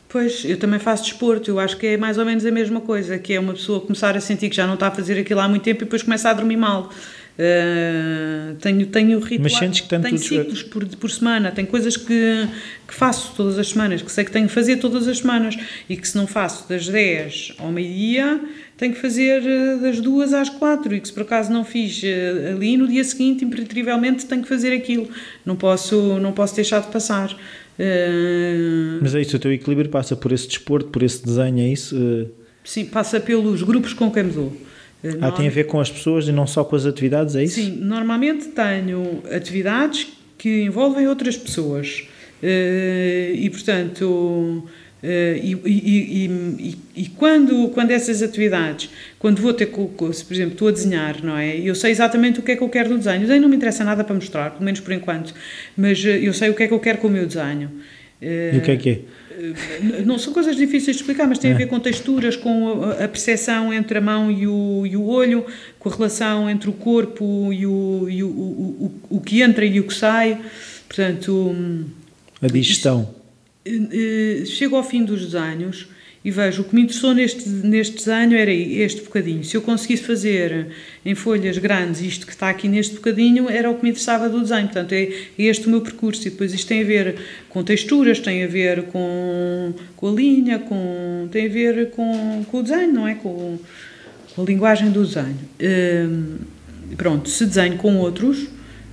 Pois, eu também faço desporto, eu acho que é mais ou menos a mesma coisa, que é uma pessoa começar a sentir que já não está a fazer aquilo há muito tempo e depois começa a dormir mal. Uh, tenho, tenho ritual, Mas sentes que tanto tenho ciclos por, por semana, tenho coisas que, que faço todas as semanas, que sei que tenho que fazer todas as semanas e que se não faço das 10 ao meio-dia, tenho que fazer ah, das 2 às 4 e que se por acaso não fiz ah, ali, no dia seguinte, imperativamente, tenho que fazer aquilo. Não posso, não posso deixar de passar. Uh... Mas é isso, o teu equilíbrio passa por esse desporto, por esse desenho, é isso? Sim, passa pelos grupos com quem me dou. Ah, tem a ver com as pessoas e não só com as atividades, é isso? Sim, normalmente tenho atividades que envolvem outras pessoas. Uh, e, portanto, uh, e, e, e, quando, quando essas atividades, quando vou ter, se por exemplo, estou a desenhar, não é? Eu sei exatamente o que é que eu quero do desenho. O desenho não me interessa nada para mostrar, pelo menos por enquanto, mas uh, eu sei o que é que eu quero com o meu desenho. e o que é que é? Não são coisas difíceis de explicar, mas tem a é. ver com texturas, com a percepção entre a mão e o, e o olho, com a relação entre o corpo e o, e o, o, o, que entra e o que sai. Portanto, a digestão. Eh, eh, chego ao fim dos desenhos e vejo o que me interessou neste, neste desenho era este bocadinho. Se eu conseguisse fazer em folhas grandes isto que está aqui neste bocadinho, era o que me interessava do desenho. Portanto, é, é este o meu percurso. E depois isto tem a ver com texturas, tem a ver com, com a linha, com, tem a ver com, com o desenho, não é? Com, com a linguagem do desenho. Hum, pronto, se desenho com outros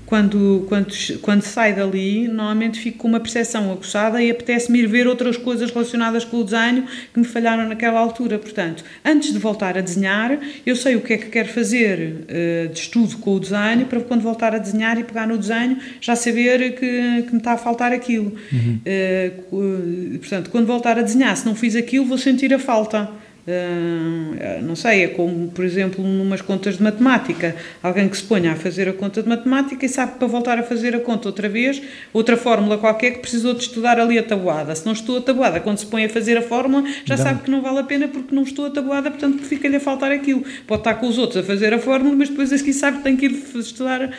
quando, quando, quando sai dali, normalmente fico com uma percepção aguçada e apetece-me ir ver outras coisas relacionadas com o desenho que me falharam naquela altura. Portanto, antes de voltar a desenhar, eu sei o que é que quero fazer uh, de estudo com o desenho para quando voltar a desenhar e pegar no desenho já saber que, que me está a faltar aquilo. Uhum. Uh, portanto, quando voltar a desenhar, se não fiz aquilo, vou sentir a falta. Uh, não sei, é como, por exemplo, numas contas de matemática. Alguém que se ponha a fazer a conta de matemática e sabe que para voltar a fazer a conta outra vez, outra fórmula qualquer que precisou de estudar ali a tabuada. Se não estou a tabuada, quando se põe a fazer a fórmula, já sabe que não vale a pena porque não estou a tabuada, portanto fica-lhe a faltar aquilo. Pode estar com os outros a fazer a fórmula, mas depois aqui sabe que tem que ir estudar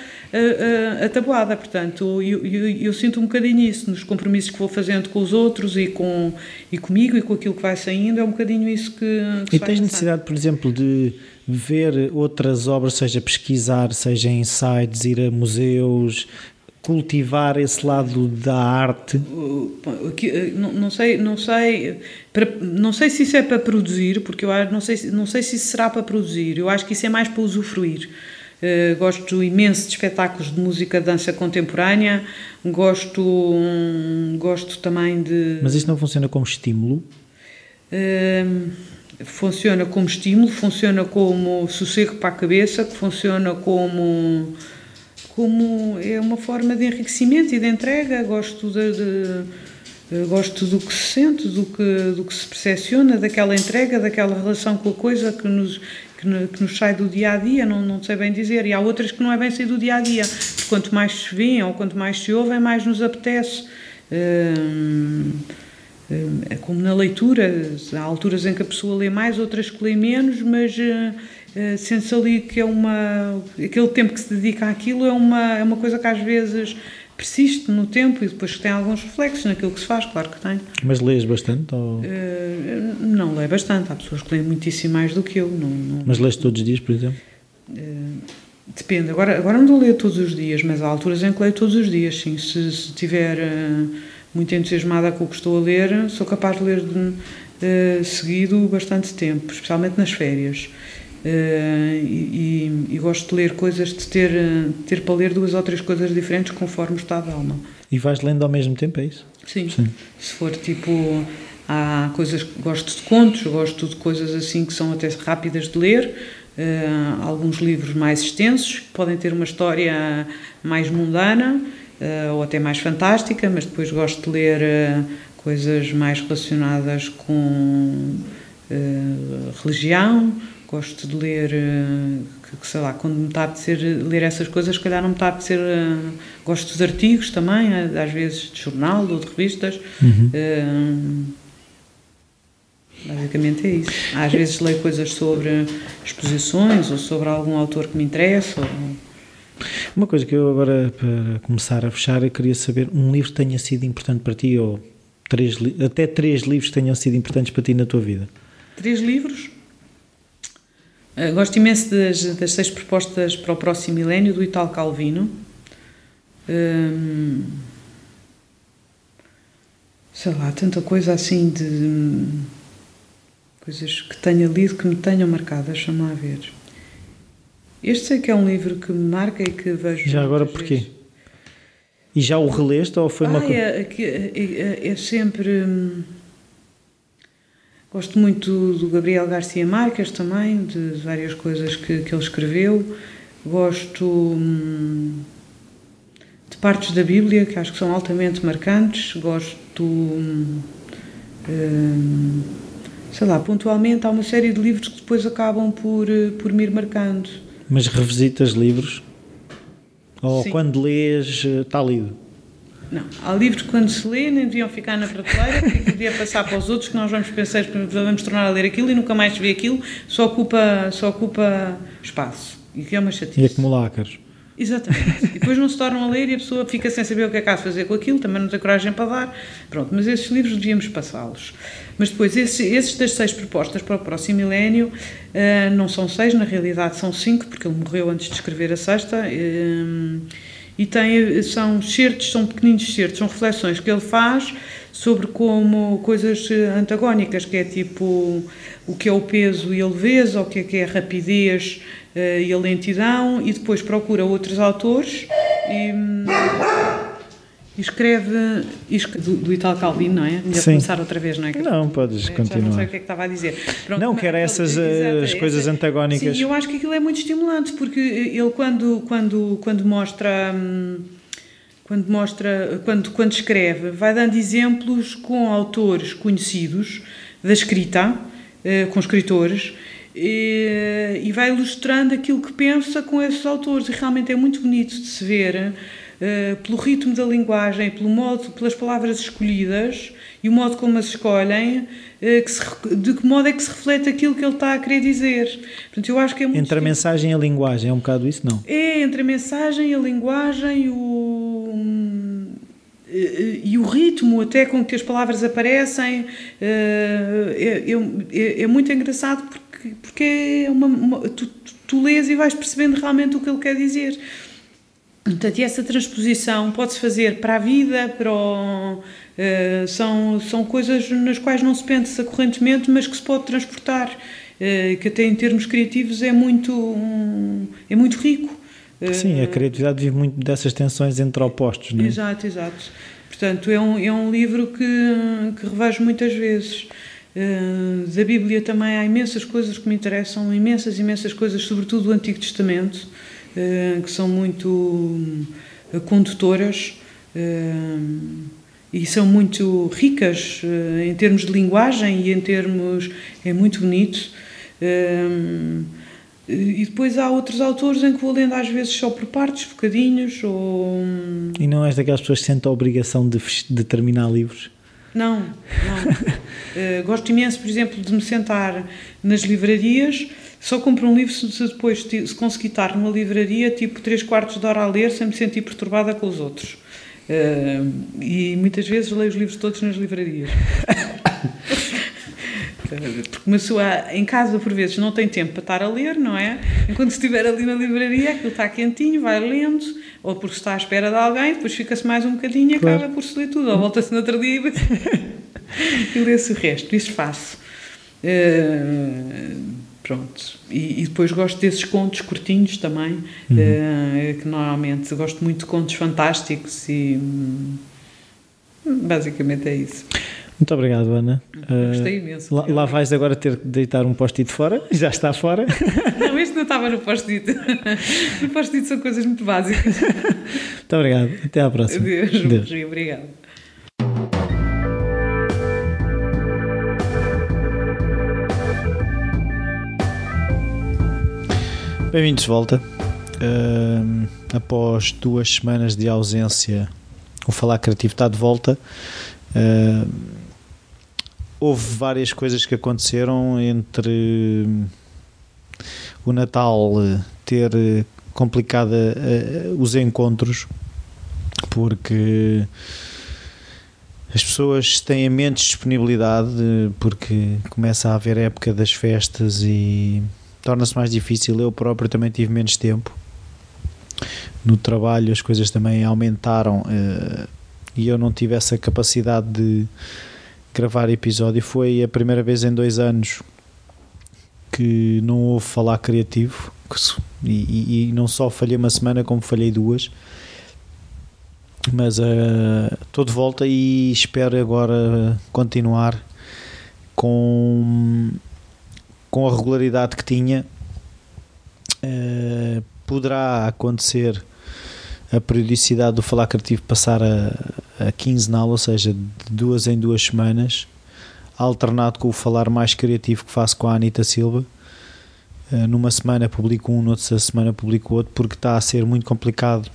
a, tabuada. Portanto, eu, eu, eu, sinto um bocadinho isso nos compromissos que vou fazendo com os outros e, com, e comigo e com aquilo que vai saindo, é um bocadinho isso que que, e tens necessidade, por exemplo, de ver outras obras, seja pesquisar, seja em sites, ir a museus, cultivar esse lado da arte? Não sei, não sei, não sei se isso é para produzir, porque eu não sei, não sei se isso será para produzir. Eu acho que isso é mais para usufruir. Uh, gosto imenso de espetáculos de música, dança contemporânea. Gosto, um, gosto também de. Mas isso não funciona como estímulo? Uh, funciona como estímulo, funciona como sossego para a cabeça, funciona como como é uma forma de enriquecimento e de entrega. Gosto de, de gosto do que se sente, do que, do que se percepciona, daquela entrega, daquela relação com a coisa que nos, que, que, nos sai do dia a dia, não, não sei bem dizer. E há outras que não é bem sair do dia a dia. Quanto mais se vêem ou quanto mais se ouvem, mais nos apetece. Hum, hum, é como na leitura, há alturas em que a pessoa lê mais, outras que lê menos, mas eh, sente-se ali que é uma. aquele tempo que se dedica àquilo é uma, é uma coisa que às vezes persiste no tempo e depois tem alguns reflexos naquilo que se faz, claro que tem. Mas lês bastante? Ou... Uh, não leio bastante, há pessoas que leem muitíssimo mais do que eu. Não, não... Mas lês todos os dias, por exemplo? Uh, depende, agora, agora não estou a ler todos os dias, mas há alturas em que leio todos os dias, sim. Se, se estiver uh, muito entusiasmada com o que estou a ler, sou capaz de ler de, seguido bastante tempo, especialmente nas férias. Uh, e, e, gosto de ler coisas, de ter, ter para ler duas ou três coisas diferentes conforme o estado alma. E vais lendo ao mesmo tempo, é isso? Sim. Sim. Se for tipo. Há coisas que gosto de contos, gosto de coisas assim que são até rápidas de ler. Uh, alguns livros mais extensos, que podem ter uma história mais mundana uh, ou até mais fantástica, mas depois gosto de ler coisas mais relacionadas com religião Gosto de ler, eh, que, sei lá, quando me está a apetecer ler essas coisas, se calhar não me está a apetecer. Eh, gosto de artigos também, eh, às vezes de jornal ou de revistas. Uhum. basicamente é isso. Às vezes leio coisas sobre exposições ou sobre algum autor que me interessa. Ou... Uma coisa que eu agora, para começar a fechar, eu queria saber um livro que tenha sido importante para ti ou três, até três livros que tenham sido importantes para ti na tua vida. Três livros? Uh, gosto imenso das, das seis propostas para o próximo milénio do Italo Calvino. Um, sei lá, tanta coisa assim de coisas que tenha lido que me tenham marcado, deixa-me lá ver. Este sei que é um livro que me marca e que vejo. Já agora porquê? Vezes. E já o releste ou foi ah, uma coisa? É, é, é, é sempre. Hum, Gosto muito do Gabriel Garcia Marques também, de várias coisas que, que ele escreveu. Gosto hum, de partes da Bíblia que acho que são altamente marcantes. Gosto, hum, hum, sei lá, pontualmente há uma série de livros que depois acabam por, por me ir marcando. Mas revisitas livros? Ou Sim. quando lês está lido? Não, há livros que quando se lê nem deviam ficar na prateleira, porque devia passar para os outros que nós vamos pensar que vamos tornar a ler aquilo e nunca mais vê aquilo, só ocupa, só ocupa espaço. E que é uma chatice. E acumular ácaros. Exatamente. E depois não se tornam a ler e a pessoa fica sem saber o que é que há de fazer com aquilo, também não tem coragem para dar. Pronto, mas esses livros devíamos passá-los. Mas depois, esses, esses das seis propostas para o próximo milénio, uh, não são seis, na realidade são cinco, porque ele morreu antes de escrever a sexta. E tem, são certos, são pequeninos certos, são reflexões que ele faz sobre como coisas antagónicas, que é tipo o que é o peso e a leveza, o que é, que é a rapidez uh, e a lentidão, e depois procura outros autores e, escreve, escreve do, do Italo Calvino, não é? Melhor começar outra vez, não é? Não, podes continuar. não sei o que é que estava a dizer. Pronto, não, que era essas eh, as coisas antagónicas. Sim, eu acho que aquilo é muito estimulante, porque ele quando, quando, quando mostra... Hum, quando mostra, quando, quando escreve, vai dando exemplos com autores conhecidos da escrita, eh, com escritores, e, e vai ilustrando aquilo que pensa com esses autores. E realmente é muito bonito de se ver eh, pelo ritmo da linguagem, pelo modo, pelas palavras escolhidas e o modo como as escolhem, uh, que se, de que modo é que se reflete aquilo que ele está a querer dizer. Portanto, eu acho que é muito entre a mensagem e a linguagem, é um bocado isso, não? É, entre a mensagem, a linguagem o, eh, e o ritmo até com que as palavras aparecem é, é, é muito engraçado porque, porque é uma, uma tu, tu lês e vais percebendo realmente o que ele quer dizer. Portanto, e essa transposição pode-se fazer para a vida, para o, uh, são, são coisas nas quais não se pensa correntemente, mas que se pode transportar, uh, que até em termos criativos é muito, um, é muito rico. Sim, a criatividade vive muito dessas tensões entre opostos, não é? Exato, exato. Portanto, é um, é um livro que, que revejo muitas vezes. Uh, da Bíblia também há imensas coisas que me interessam, imensas, imensas coisas, sobretudo do Antigo Testamento, que são muito uh, condutoras e são muito ricas em termos de linguagem e em termos. é muito bonito. E depois há outros autores em que vou lendo às vezes só por partes, bocadinhos, ou... E não és daquelas pessoas que sentem a obrigação de, de terminar livros? Não, não. uh, gosto imenso, por exemplo, de me sentar nas livrarias, só compro um livro se depois se conseguir estar numa livraria tipo 3 quartos de hora a ler sem me sentir perturbada com os outros. Uh, e muitas vezes leio os livros todos nas livrarias. Porque uma pessoa em casa, por vezes, não tem tempo para estar a ler, não é? Enquanto estiver ali na livraria, aquilo está quentinho, vai lendo, ou porque está à espera de alguém, depois fica-se mais um bocadinho e claro. acaba por se ler tudo, ou volta-se no outro dia e lê-se o resto. Isso faço. Uh, pronto. E, e, depois gosto desses contos curtinhos também, uhum. uh, que normalmente gosto muito de contos fantásticos e. Hum, basicamente é isso. Muito obrigado, Ana. Gostei imenso. Lá, lá, vais agora ter que deitar um post-it fora, já está fora. Não, este não estava no post-it. No post-it são coisas muito básicas. Muito obrigado. Até à próxima. Adeus. Deus. Obrigado. Bem-vindos de volta. Uh, após duas semanas de ausência, o Falar Criativo está de volta. Uh, houve várias coisas que aconteceram entre o Natal ter complicado uh, os encontros porque as pessoas têm menos disponibilidade porque começa a haver a época das festas e torna-se mais difícil. Eu próprio também tive menos tempo no trabalho, as coisas também aumentaram uh, e eu não tive essa capacidade de gravar episódio. Foi a primeira vez em dois anos que não houve falar criativo e, e, e não só falhei uma semana como falhei duas mas uh, estou de volta e espero agora continuar com, com a regularidade que tinha uh, poderá acontecer a periodicidade do falar criativo passar a, a quinzenal, ou seja, de duas em duas semanas, alternado com o falar mais criativo que faço com a Anitta Silva. Uh, numa semana publico um, noutra semana publico outro, porque está a ser muito complicado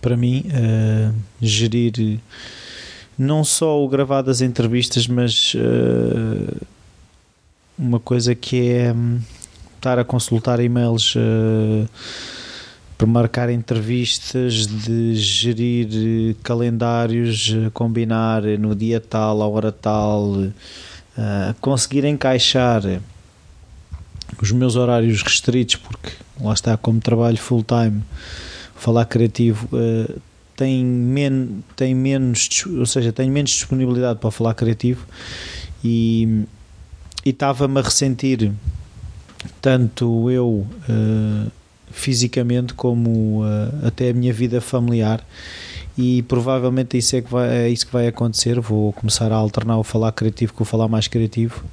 para mim uh, gerir não só o gravar das entrevistas, mas uh, uma coisa que é um, estar a consultar e-mails para marcar entrevistas, de gerir eh, calendários, eh, combinar no dia tal, a hora tal, uh, conseguir encaixar os meus horários restritos, porque lá está, como trabalho full time, falar criativo. Uh, tem, men tem menos, ou seja, tenho menos disponibilidade para falar criativo e estava-me a ressentir tanto eu uh, fisicamente como uh, até a minha vida familiar e provavelmente isso é, que vai, é isso que vai acontecer. Vou começar a alternar o falar criativo com o falar mais criativo,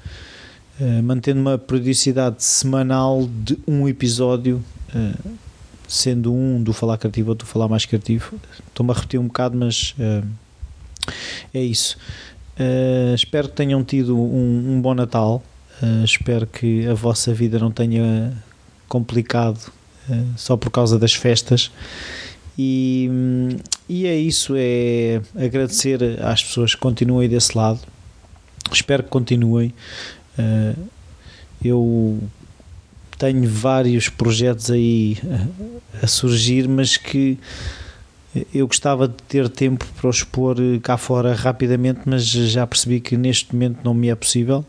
uh, mantendo uma periodicidade semanal de um episódio, sendo um do falar criativo ou do falar mais criativo. Estou-me a repetir um bocado, mas é isso. Espero que tenham tido um, um bom Natal. espero que a vossa vida não tenha complicado eh, só por causa das festas. E, e é isso, é agradecer às pessoas que continuem desse lado. Espero que continuem. Eh, eu tenho vários projetos aí a surgir, mas que eu gostava de ter tempo para os expor cá fora rapidamente, mas já percebi que neste momento não me é possível.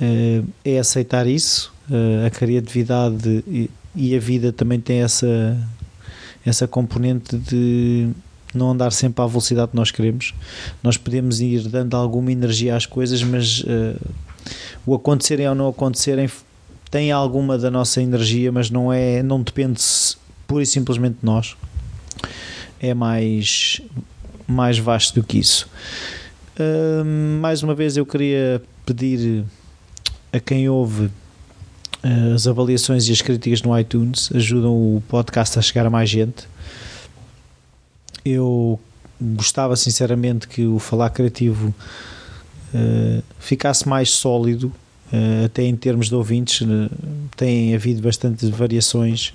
Eh, é aceitar isso. A criatividade e a vida também tem essa essa componente de não andar sempre à velocidade que nós queremos. Nós podemos ir dando alguma energia às coisas, mas uh, o acontecerem ou não acontecerem tem alguma da nossa energia, mas não é, não depende pura e simplesmente de nós. É mais mais vasto do que isso. Uh, mais uma vez eu queria pedir a quem ouve uh, as avaliações e as críticas no iTunes ajudam o podcast a chegar a mais gente. Eu gostava sinceramente que o Falar Criativo uh, ficasse mais sólido, uh, até em termos de ouvintes. tem havido bastante variações.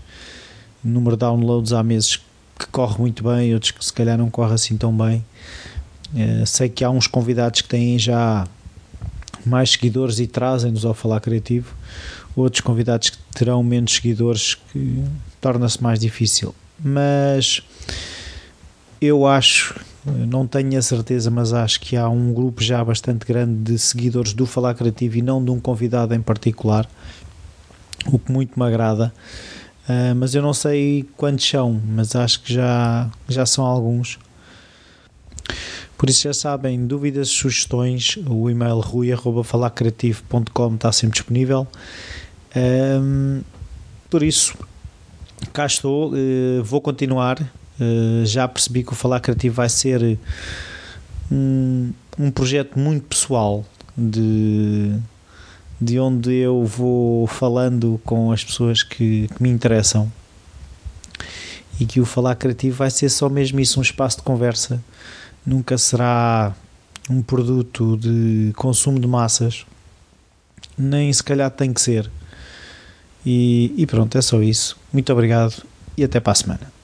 Número de downloads há meses que corre muito bem, outros que se calhar não corre assim tão bem. Uh, sei que há uns convidados que têm já mais seguidores e trazem-nos ao Falar Criativo, outros convidados que terão menos seguidores que torna-se mais difícil. Mas eu acho, não tenho a certeza, mas acho que há um grupo já bastante grande de seguidores do Falar Criativo e não de um convidado em particular, o que muito me agrada. Uh, mas eu não sei quantos são, mas acho que já, já são alguns. Por isso já sabem, dúvidas, sugestões, o e-mail rui.falacreativo.com está sempre disponível. Um, por isso, cá estou, uh, vou continuar. Uh, já percebi que o Falar Criativo vai ser um, um projeto muito pessoal de de onde eu vou falando com as pessoas que, que me interessam e que o falar criativo vai ser só mesmo isso, um espaço de conversa, nunca será um produto de consumo de massas, nem se calhar tem que ser. E, e pronto, é só isso. Muito obrigado e até para a semana.